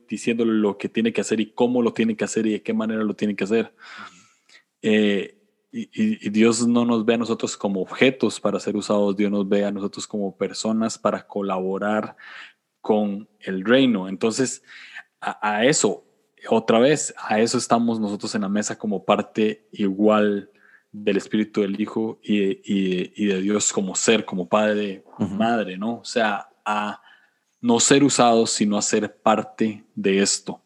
diciéndole lo que tiene que hacer y cómo lo tiene que hacer y de qué manera lo tiene que hacer. Eh, y, Dios no nos ve a nosotros como objetos para ser usados, Dios nos ve a nosotros como personas para colaborar con el reino. Entonces, a eso, otra vez, a eso estamos nosotros en la mesa como parte igual del Espíritu del Hijo y, y, y de Dios como ser, como Padre, uh -huh. Madre, ¿no? O sea, a no ser usados, sino a ser parte de esto,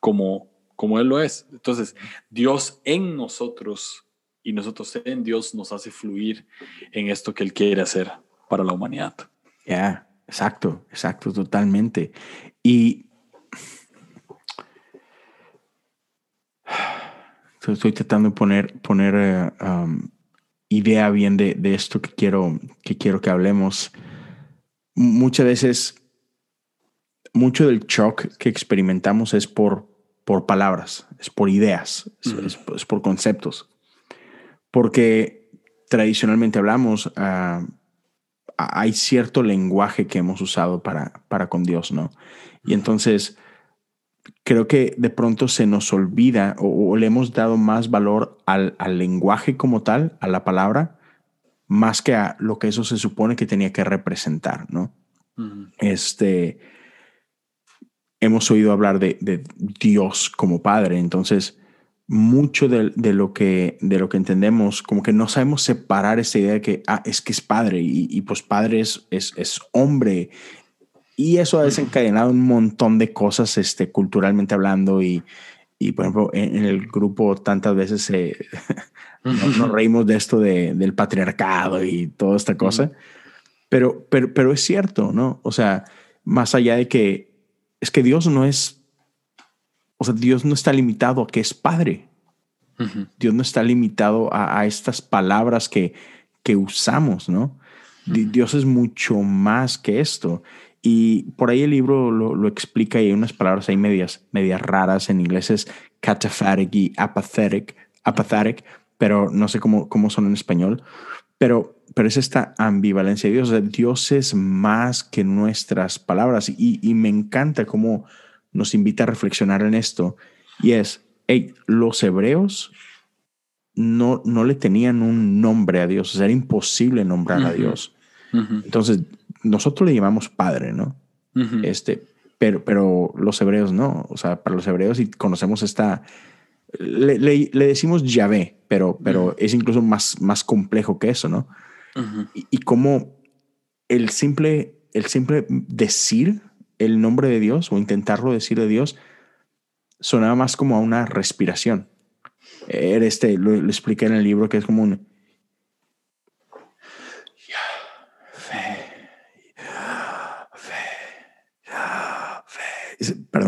como, como Él lo es. Entonces, Dios en nosotros y nosotros en Dios nos hace fluir en esto que Él quiere hacer para la humanidad. Ya, yeah, exacto, exacto, totalmente. Y estoy tratando de poner, poner uh, um, idea bien de, de, esto que quiero, que quiero que hablemos. Muchas veces, mucho del shock que experimentamos es por, por palabras, es por ideas, mm -hmm. es, es, por conceptos. Porque tradicionalmente hablamos, uh, hay cierto lenguaje que hemos usado para, para con Dios, ¿no? Y entonces creo que de pronto se nos olvida o, o le hemos dado más valor al, al, lenguaje como tal, a la palabra, más que a lo que eso se supone que tenía que representar, ¿no? Uh -huh. Este, hemos oído hablar de, de, Dios como Padre, entonces mucho de, de, lo que, de lo que entendemos, como que no sabemos separar esa idea de que ah, es que es Padre y, y pues Padre es, es, es hombre y eso ha desencadenado un montón de cosas este, culturalmente hablando y, y por ejemplo, en, en, el grupo tantas veces eh, nos, nos, reímos de esto de, del patriarcado y toda esta cosa. Pero, pero, pero es cierto, ¿no? O sea, más allá de que es que Dios no es, o sea, Dios no está limitado a que es padre. Uh -huh. Dios no está limitado a, a estas palabras que, que usamos, ¿no? Uh -huh. Dios es mucho más que esto. Y por ahí el libro lo, lo, explica y hay unas palabras ahí medias, medias raras. En inglés es cataphatic y apathetic, apathetic, pero no sé cómo, cómo son en español. Pero, pero es esta ambivalencia de Dios. O sea, Dios es más que nuestras palabras. Y, y, me encanta cómo nos invita a reflexionar en esto. Y es, hey, los hebreos no, no le tenían un nombre a Dios. O sea, era imposible nombrar uh -huh. a Dios. Uh -huh. Entonces, nosotros le llamamos padre, ¿no? Uh -huh. Este, pero, pero los hebreos no. O sea, para los hebreos y conocemos esta, le, le, le decimos Yahvé, pero, pero uh -huh. es incluso más, más complejo que eso, ¿no? Uh -huh. y, y como el simple, el simple decir el nombre de Dios o intentarlo decir de Dios sonaba más como a una respiración. Era este, lo, lo expliqué en el libro que es como un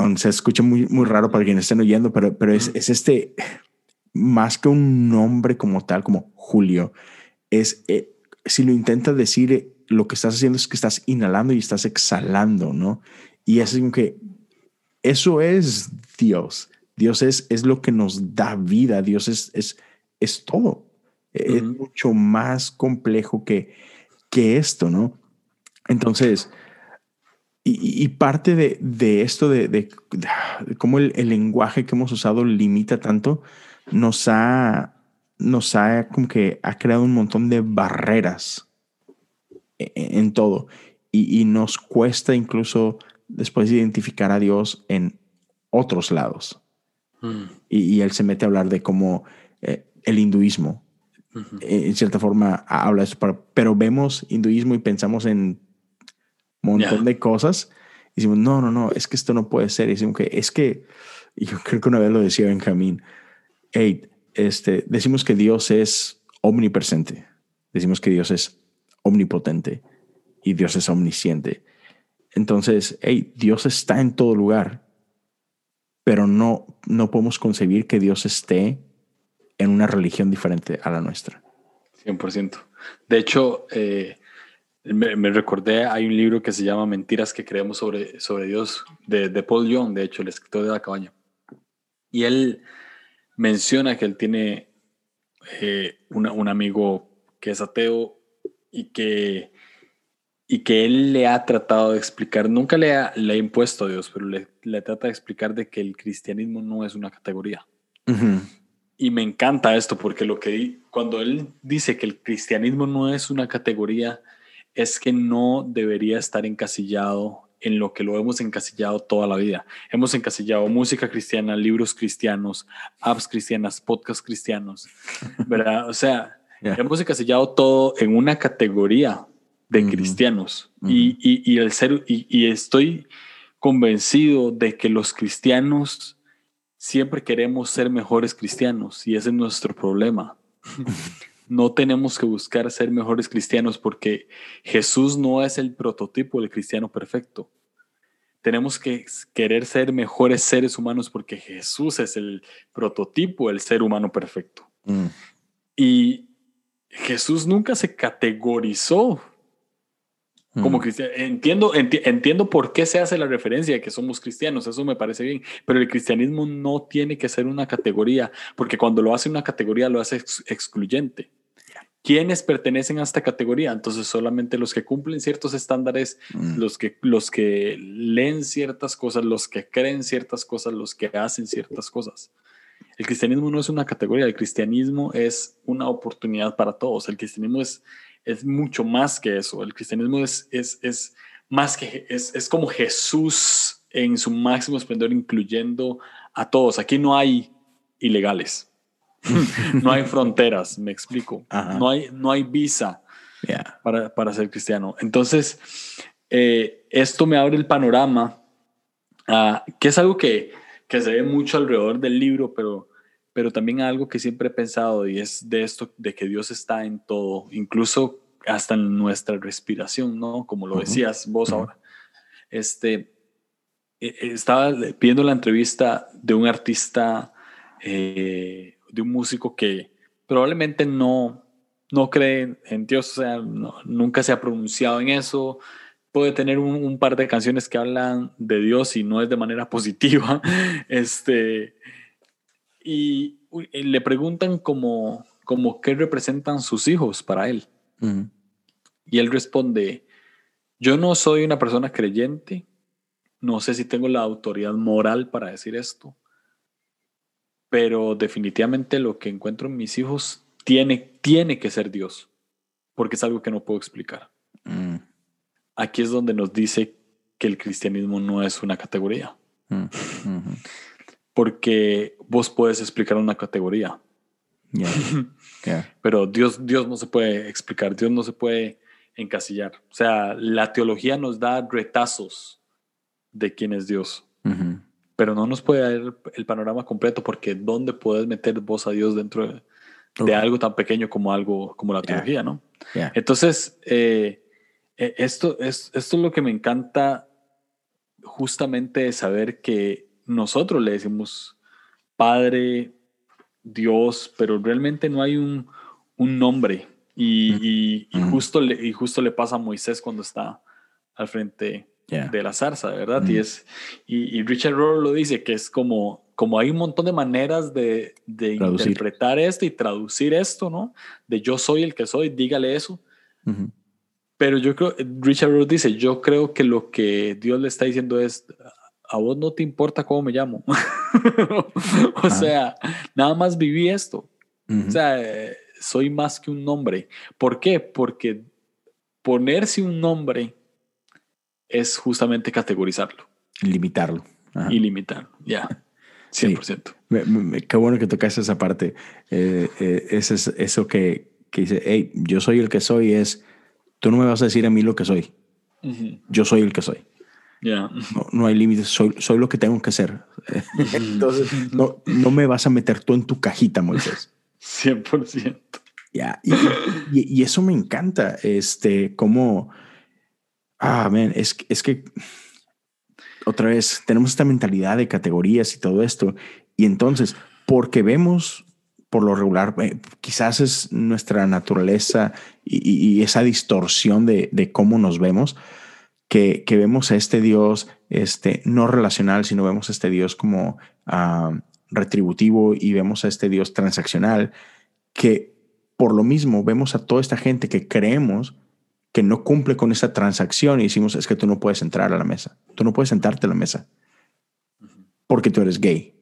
perdón, se escucha muy, muy raro para quienes estén oyendo, pero, pero es, es este, más que un nombre como tal, como Julio, es, eh, si lo intentas decir, eh, lo que estás haciendo es que estás inhalando y estás exhalando, ¿no? Y es como que eso es Dios. Dios es, es lo que nos da vida. Dios es, es, es todo. Es mucho más complejo que, que esto, ¿no? Entonces, y, parte de, de esto, de, de, cómo el, el, lenguaje que hemos usado limita tanto, nos ha, nos ha como que ha creado un montón de barreras e, e, en, todo. Y, y, nos cuesta incluso después identificar a Dios en otros lados. Mm. Y, y, él se mete a hablar de cómo eh, el hinduismo, en cierta forma, habla de eso, pero vemos hinduismo y pensamos en montón de cosas. Y decimos, no, no, no, es que esto no puede ser. Y decimos que es que, yo creo que una vez lo decía Benjamín, hey, este, decimos que Dios es omnipresente, decimos que Dios es omnipotente y Dios es omnisciente. Entonces, hey, Dios está en todo lugar, pero no, no podemos concebir que Dios esté en una religión diferente a la nuestra. 100%. De hecho, eh, me, recordé, hay un libro que se llama Mentiras que creemos sobre, sobre Dios, de, de Paul Young, de hecho, el escritor de la cabaña. Y él menciona que él tiene eh, un amigo que es ateo y que, y que él le ha tratado de explicar, nunca le ha, le ha impuesto a Dios, pero le, le, trata de explicar de que el cristianismo no es una categoría. Y me encanta esto porque lo que cuando él dice que el cristianismo no es una categoría, es que no debería estar encasillado en lo que lo hemos encasillado toda la vida. Hemos encasillado música cristiana, libros cristianos, apps cristianas, podcasts cristianos, ¿verdad? O sea, hemos encasillado todo en una categoría de cristianos y, el ser, y estoy convencido de que los cristianos siempre queremos ser mejores cristianos y ese es nuestro problema. no tenemos que buscar ser mejores cristianos porque Jesús no es el prototipo del cristiano perfecto. Tenemos que querer ser mejores seres humanos porque Jesús es el prototipo del ser humano perfecto. Mm. Y Jesús nunca se categorizó como mm. cristiano. Entiendo, entiendo por qué se hace la referencia de que somos cristianos, eso me parece bien, pero el cristianismo no tiene que ser una categoría, porque cuando lo hace una categoría lo hace excluyente. ¿Quiénes pertenecen a esta categoría? Entonces solamente los que cumplen ciertos estándares, mm. los, que, los que leen ciertas cosas, los que creen ciertas cosas, los que hacen ciertas cosas. El cristianismo no es una categoría, el cristianismo es una oportunidad para todos. El cristianismo es, es mucho más que eso. El cristianismo es, es, es más que, es, es como Jesús en su máximo esplendor, incluyendo a todos. Aquí no hay ilegales. no hay fronteras, me explico. No hay, no hay visa para, para, ser cristiano. Entonces, eh, esto me abre el panorama, que es algo que, que, se ve mucho alrededor del libro, pero, pero también algo que siempre he pensado y es de esto, de que Dios está en todo, incluso hasta en nuestra respiración, ¿no? Como lo decías vos ahora. Este, e, e, estaba viendo la entrevista de un artista eh, de un músico que probablemente no, no cree en Dios, o sea, nunca se ha pronunciado en eso, puede tener un, par de canciones que hablan de Dios y no es de manera positiva, este, y, le preguntan como, como qué representan sus hijos para él. Y él responde, yo no soy una persona creyente, no sé si tengo la autoridad moral para decir esto, pero definitivamente lo que encuentro en mis hijos tiene, tiene que ser Dios, porque es algo que no puedo explicar. Mm. Aquí es donde nos dice que el cristianismo no es una categoría. Mm, porque vos puedes explicar una categoría. Pero Dios, Dios no se puede explicar, Dios no se puede encasillar. O sea, la teología nos da retazos de quién es Dios pero no nos puede dar el panorama completo porque ¿dónde puedes meter vos a Dios dentro de, algo tan pequeño como algo como la teología, no? Entonces, eh, e, esto, es, esto es lo que me encanta justamente saber que nosotros le decimos Padre, Dios, pero realmente no hay un, un nombre. Y, y, justo le, y justo le pasa a Moisés cuando está al frente de la zarza, ¿verdad? Y, es, y, Richard Rohr lo dice, que es como, como hay un montón de maneras de, de interpretar esto y traducir esto, ¿no? De yo soy el que soy, dígale eso. Pero yo creo, Richard Rohr dice, yo creo que lo que Dios le está diciendo es, a vos no te importa cómo me llamo. o sea, nada más viví esto. O sea, soy más que un nombre. ¿Por qué? Porque ponerse un nombre es justamente categorizarlo. Limitarlo. Y limitarlo, ya. 100%. qué bueno que tocas esa parte. Eh, eh, eso, es, eso que, que, dice, hey, yo soy el que soy, es, tú no me vas a decir a mí lo que soy. Yo soy el que soy. ya No, no, hay límites, soy, soy lo que tengo que ser. Entonces, no, no me vas a meter tú en tu cajita, Moisés. 100%. Ya, y, y, eso me encanta, este, como, ah, man, es, que otra vez tenemos esta mentalidad de categorías y todo esto, y entonces, porque vemos por lo regular, eh, quizás es nuestra naturaleza y, esa distorsión de, cómo nos vemos, que, vemos a este Dios este, no relacional, sino vemos a este Dios como uh, retributivo y vemos a este Dios transaccional, que por lo mismo vemos a toda esta gente que creemos que no cumple con esa transacción y decimos, es que tú no puedes entrar a la mesa, tú no puedes sentarte a la mesa porque tú eres gay.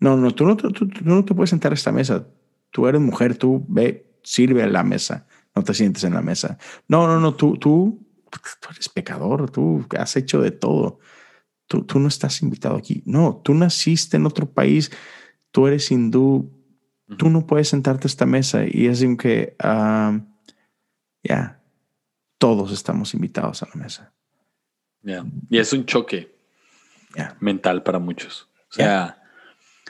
No, no, tú no, tú, no te puedes sentar a esta mesa, tú eres mujer, tú ve, sirve a la mesa, no te sientes en la mesa. No, no, no, tú, tú, tú eres pecador, tú has hecho de todo tú, no estás invitado aquí. No, tú naciste en otro país, tú eres hindú, tú no puedes sentarte a esta mesa. Y es que, ah, ya, todos estamos invitados a la mesa. Y es un choque mental para muchos. O sea,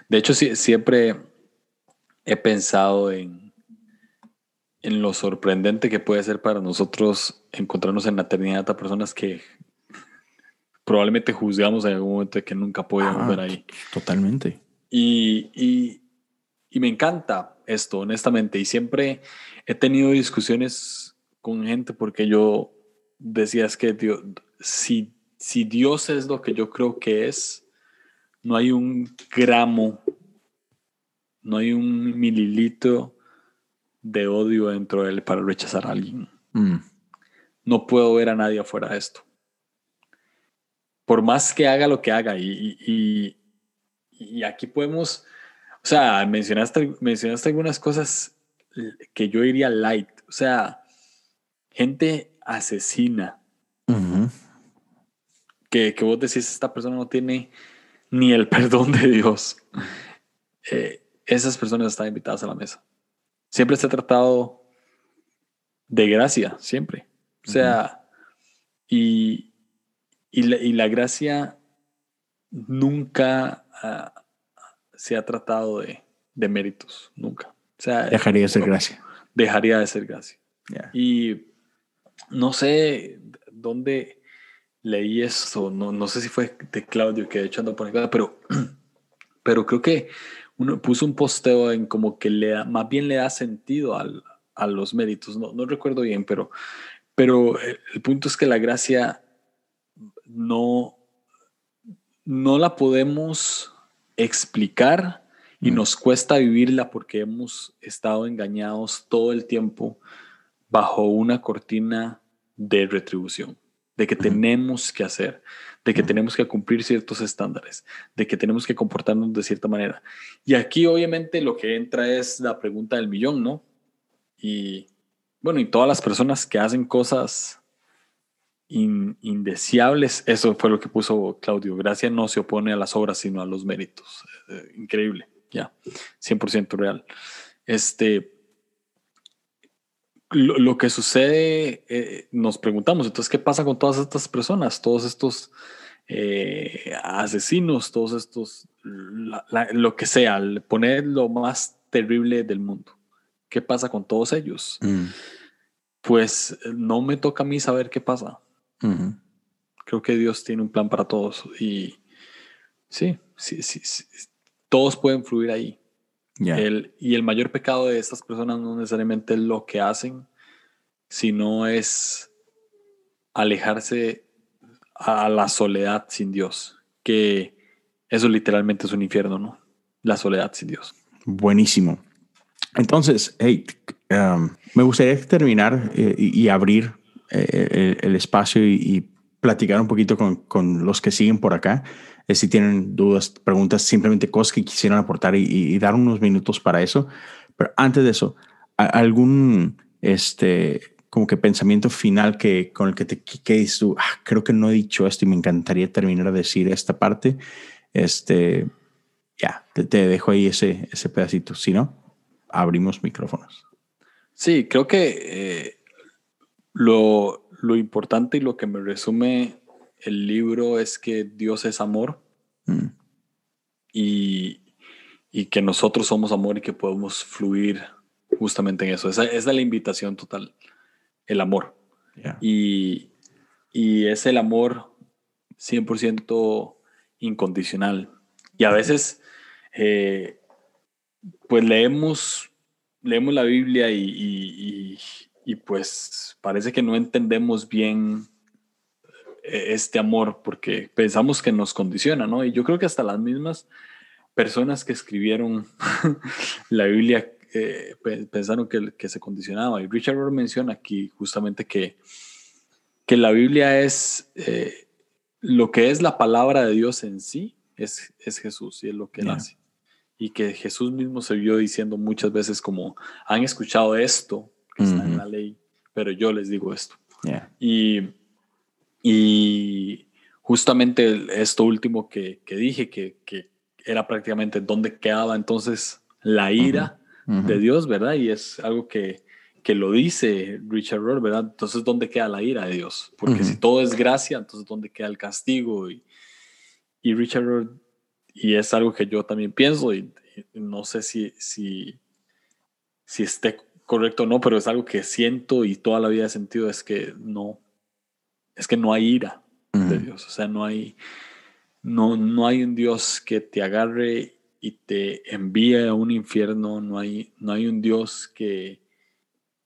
de hecho, siempre he pensado en, en lo sorprendente que puede ser para nosotros encontrarnos en la eternidad a personas que probablemente juzgamos en algún momento de que nunca podíamos ver ahí. Totalmente. Y, y, y, me encanta esto, honestamente. Y siempre he tenido discusiones con gente porque yo decía, es que Dios, si, si Dios es lo que yo creo que es, no hay un gramo, no hay un mililitro de odio dentro de él para rechazar a alguien. Mm. No puedo ver a nadie afuera de esto por más que haga lo que haga. Y, y, aquí podemos, o sea, mencionaste, mencionaste algunas cosas que yo diría light, o sea, gente asesina. que, que, vos decís, esta persona no tiene ni el perdón de Dios. Eh, esas personas están invitadas a la mesa. Siempre se ha tratado de gracia, siempre. O sea, y, y la, gracia nunca ah, se ha tratado de, méritos, nunca. O sea, dejaría de ser gracia. Dejaría de ser gracia. Y no sé dónde leí esto, no, no sé si fue de Claudio que de hecho ando por acá, pero, pero creo que uno puso un posteo en como que le da, más bien le da sentido al, a los méritos, no, no recuerdo bien, pero, pero el punto es que la gracia no, no la podemos explicar y mm. nos cuesta vivirla porque hemos estado engañados todo el tiempo bajo una cortina de retribución, de que tenemos que hacer, de que tenemos que cumplir ciertos estándares, de que tenemos que comportarnos de cierta manera. Y aquí obviamente lo que entra es la pregunta del millón, ¿no? Y bueno, y todas las personas que hacen cosas indeseables. Eso fue lo que puso Claudio. Gracia no se opone a las obras, sino a los méritos. Eh, increíble, ya, 100% real. Este, lo, que sucede, eh, nos preguntamos, entonces, ¿qué pasa con todas estas personas? Todos estos eh, asesinos, todos estos, lo que sea, poner lo más terrible del mundo. ¿Qué pasa con todos ellos? Mm. Pues no me toca a mí saber qué pasa Creo que Dios tiene un plan para todos y sí, sí, sí, todos pueden fluir ahí. El, y el mayor pecado de estas personas no necesariamente es lo que hacen, sino es alejarse a la soledad sin Dios, que eso literalmente es un infierno, ¿no? La soledad sin Dios. Buenísimo. Entonces, hey, um, me gustaría terminar eh, y, abrir eh, el, espacio y, platicar un poquito con, con, los que siguen por acá. Eh, si tienen dudas, preguntas, simplemente cosas que quisieran aportar y, dar unos minutos para eso. Pero antes de eso, ¿algún este, como que pensamiento final que, con el que te quedes tú? Ah, creo que no he dicho esto y me encantaría terminar de decir esta parte. Este, ya, te, te dejo ahí ese, ese pedacito. Si no, abrimos micrófonos. Sí, creo que eh, lo, lo, importante y lo que me resume el libro es que Dios es amor mm. y, y, que nosotros somos amor y que podemos fluir justamente en eso. Esa, esa es la invitación total, el amor. Y, y es el amor 100% incondicional. Y a veces... Eh, pues leemos, leemos la Biblia y, pues parece que no entendemos bien eh, este amor porque pensamos que nos condiciona, ¿no? Y yo creo que hasta las mismas personas que escribieron la Biblia eh, pensaron que, que, se condicionaba. Y Richard Rohr menciona aquí justamente que, que la Biblia es eh, lo que es la palabra de Dios en sí, es, es Jesús y es lo que él hace y que Jesús mismo se vio diciendo muchas veces como, han escuchado esto que está en la ley, pero yo les digo esto. Y, y justamente esto último que, que dije, que, que, era prácticamente dónde quedaba entonces la ira de Dios, ¿verdad? Y es algo que, que lo dice Richard Rohr, ¿verdad? Entonces, ¿dónde queda la ira de Dios? Porque si todo es gracia, entonces, ¿dónde queda el castigo? Y, y Richard Rohr y es algo que yo también pienso y, no sé si, si, si esté correcto no, pero es algo que siento y toda la vida he sentido es que no, es que no hay ira de Dios, o sea, no hay, no, no hay un Dios que te agarre y te envíe a un infierno, no hay, no hay un Dios que,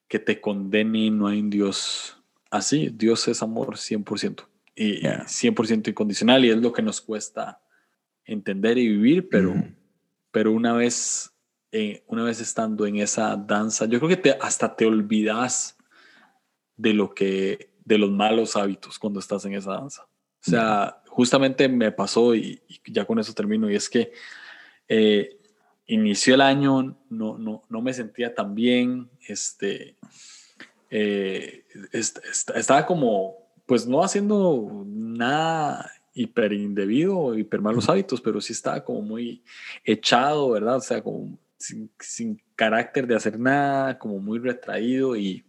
que te condene, no hay un Dios así, Dios es amor 100% y 100% incondicional y es lo que nos cuesta entender y vivir, pero, pero una vez, eh, una vez estando en esa danza, yo creo que te, hasta te olvidas de lo que, de los malos hábitos cuando estás en esa danza. O sea, justamente me pasó y, ya con eso termino, y es que eh, inició el año, no, no, no me sentía tan bien, este, eh, estaba como, pues no haciendo nada hiper indebido, hiper malos hábitos, pero sí estaba como muy echado, ¿verdad? O sea, como sin, carácter de hacer nada, como muy retraído y,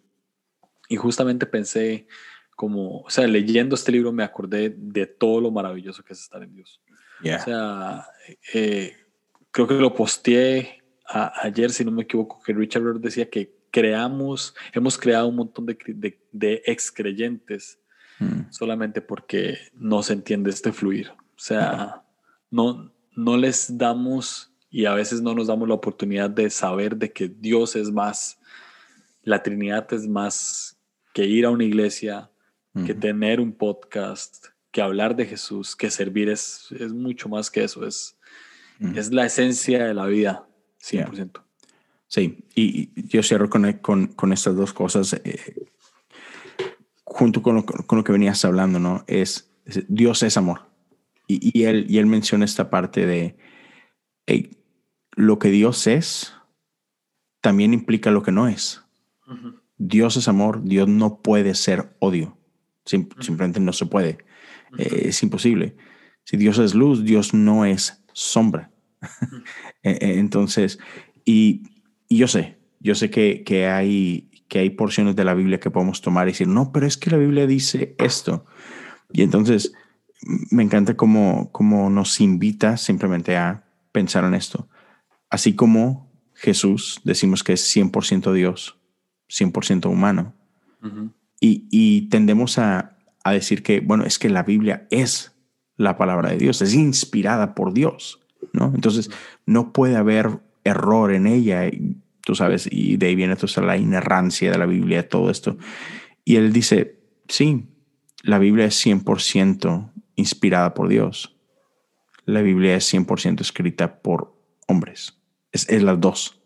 y justamente pensé como, o sea, leyendo este libro me acordé de todo lo maravilloso que es estar en Dios. O sea, eh, creo que lo posteé ayer, si no me equivoco, que Richard decía que creamos, hemos creado un montón de, de, de ex creyentes Mm. solamente porque no se entiende este fluir. O sea, no, no les damos y a veces no nos damos la oportunidad de saber de que Dios es más, la Trinidad es más que ir a una iglesia, que tener un podcast, que hablar de Jesús, que servir es, es mucho más que eso, es, es la esencia de la vida, 100%. Sí, y yo cierro con, con, con estas dos cosas. Eh, junto con lo, con lo, que venías hablando, ¿no? Es, Dios es amor. Y, y, él, y él menciona esta parte de lo que Dios es también implica lo que no es. Dios es amor, Dios no puede ser odio. simplemente no se puede. Eh, es imposible. Si Dios es luz, Dios no es sombra. E, e, entonces, y, y, yo sé, yo sé que, que hay que hay porciones de la Biblia que podemos tomar y decir, no, pero es que la Biblia dice esto. Y entonces me encanta cómo, cómo nos invita simplemente a pensar en esto. Así como Jesús decimos que es 100% Dios, 100% humano. y, y, tendemos a, a decir que, bueno, es que la Biblia es la palabra de Dios, es inspirada por Dios, ¿no? Entonces, no puede haber error en ella, tú sabes, y de ahí viene toda la inerrancia de la Biblia, todo esto. Y él dice, sí, la Biblia es 100% inspirada por Dios. La Biblia es 100% escrita por hombres. Es, las dos.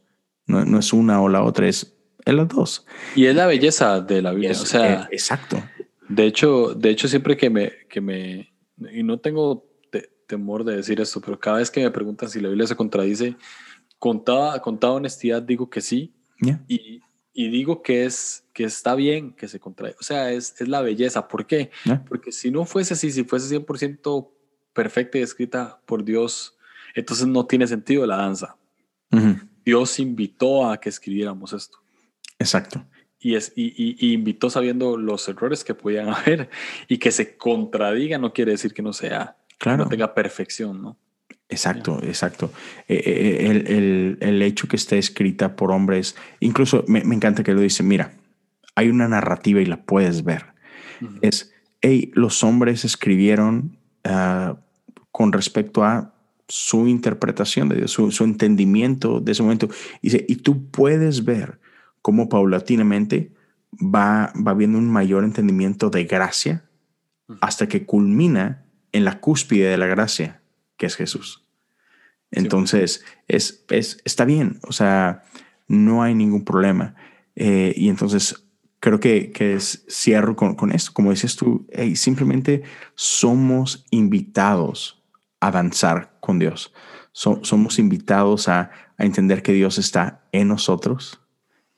No, no, es una o la otra, es, es las dos. Y es la belleza de la Biblia. o sea, eh, exacto. De hecho, de hecho, siempre que me, que me, y no tengo temor de decir esto, pero cada vez que me preguntan si la Biblia se contradice, con toda, honestidad digo que sí. Y, y, digo que, es, que está bien que se contradiga. O sea, es, es la belleza. ¿Por qué? Porque si no fuese así, si fuese 100% perfecta y escrita por Dios, entonces no tiene sentido la danza. Dios invitó a que escribiéramos esto. Exacto y, es, y, invitó sabiendo los errores que podían haber y que se contradiga no quiere decir que no sea, claro. no tenga perfección, ¿no? Exacto, exacto. Eh, eh, eh, el, el, el, hecho que esté escrita por hombres, incluso me, me, encanta que lo dice, mira, hay una narrativa y la puedes ver. Es, hey, los hombres escribieron uh, con respecto a su interpretación de Dios, su, su entendimiento de ese momento. Y, dice, y tú puedes ver cómo paulatinamente va, va viendo un mayor entendimiento de gracia hasta que culmina en la cúspide de la gracia, que es Jesús. Entonces, es, es, está bien, o sea, no hay ningún problema. Eh, y entonces, creo que, que es, cierro con, con esto. Como dices tú, simplemente somos invitados a danzar con Dios. somos invitados a, entender que Dios está en nosotros,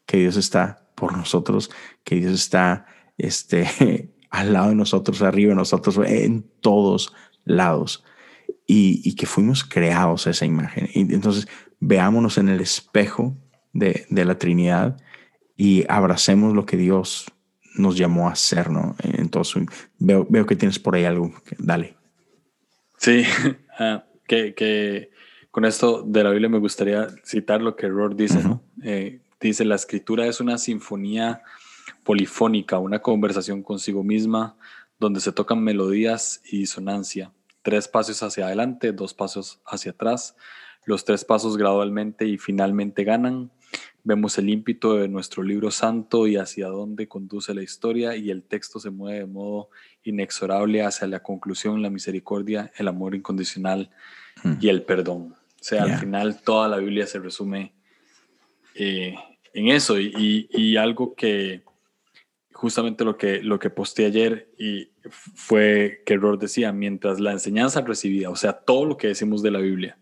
que Dios está por nosotros, que Dios está este, al lado de nosotros, arriba de nosotros, en todos lados. Y, que fuimos creados esa imagen. Y entonces veámonos en el espejo de, la Trinidad y abracemos lo que Dios nos llamó a hacer, ¿no? Entonces veo, veo que tienes por ahí algo. Dale. Sí, ah, que, con esto de la Biblia me gustaría citar lo que Rohr dice, ¿no? Eh, Dice, la escritura es una sinfonía polifónica, una conversación consigo misma, donde se tocan melodías y disonancia. Tres pasos hacia adelante, dos pasos hacia atrás. Los tres pasos gradualmente y finalmente ganan. Vemos el ímpito de nuestro libro santo y hacia dónde conduce la historia y el texto se mueve de modo inexorable hacia la conclusión, la misericordia, el amor incondicional hmm. y el perdón. O sea, al final toda la Biblia se resume eh, en eso y, algo que justamente lo que, lo que posté ayer y fue que Rod decía, mientras la enseñanza recibida, o sea, todo lo que decimos de la Biblia,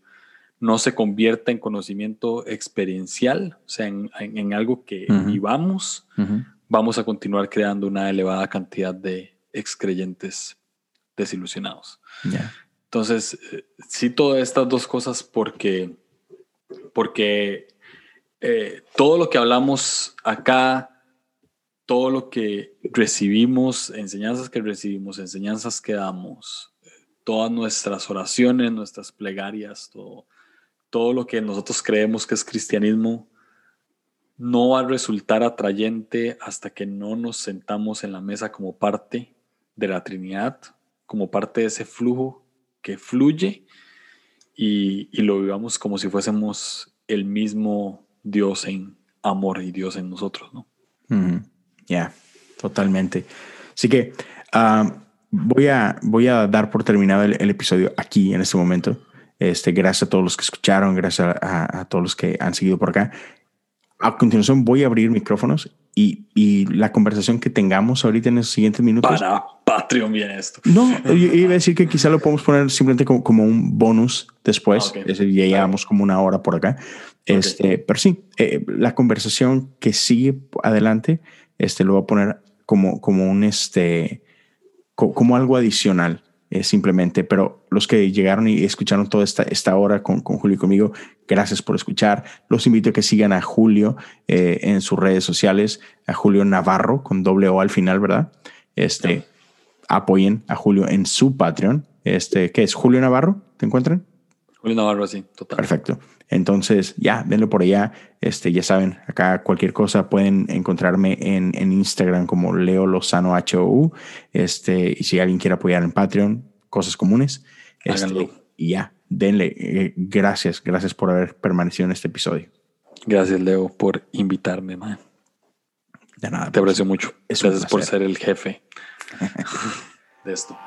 no se convierta en conocimiento experiencial, o sea, en, algo que vivamos, vamos a continuar creando una elevada cantidad de excreyentes desilusionados. Entonces, eh, cito estas dos cosas porque, porque eh, todo lo que hablamos acá, todo lo que recibimos, enseñanzas que recibimos, enseñanzas que damos, todas nuestras oraciones, nuestras plegarias, todo, todo lo que nosotros creemos que es cristianismo, no va a resultar atrayente hasta que no nos sentamos en la mesa como parte de la Trinidad, como parte de ese flujo que fluye y, lo vivamos como si fuésemos el mismo Dios en amor y Dios en nosotros, ¿no? Ya, totalmente. Así que ah, voy, a, voy a dar por terminado el, episodio aquí en este momento. Este, gracias a todos los que escucharon, gracias a, todos los que han seguido por acá. A continuación voy a abrir micrófonos y, y, la conversación que tengamos ahorita en los siguientes minutos. Para Patreon viene esto. No, iba a decir que quizá lo podemos poner simplemente como, como un bonus después. Ah, es decir, ya llevamos como una hora por acá. Este, pero sí, eh, la conversación que sigue adelante, este, lo voy a poner como, como un, este, como algo adicional, eh, simplemente. Pero los que llegaron y escucharon toda esta, esta hora con, con Julio y conmigo, gracias por escuchar. Los invito a que sigan a Julio eh, en sus redes sociales, a Julio Navarro con doble O al final, ¿verdad? Este, apoyen a Julio en su Patreon. Este, ¿qué es? Julio Navarro, ¿te encuentran? Julio Navarro, sí, total. Perfecto. Entonces, ya, denlo por allá. Este, ya saben, acá cualquier cosa pueden encontrarme en, en Instagram como Leo Lozano HOU. Este, y si alguien quiere apoyar en Patreon, cosas comunes. Este, y ya, denle. Eh, gracias, gracias por haber permanecido en este episodio. Gracias, Leo, por invitarme, man. De nada. Te aprecio mucho. Gracias por ser el jefe de esto.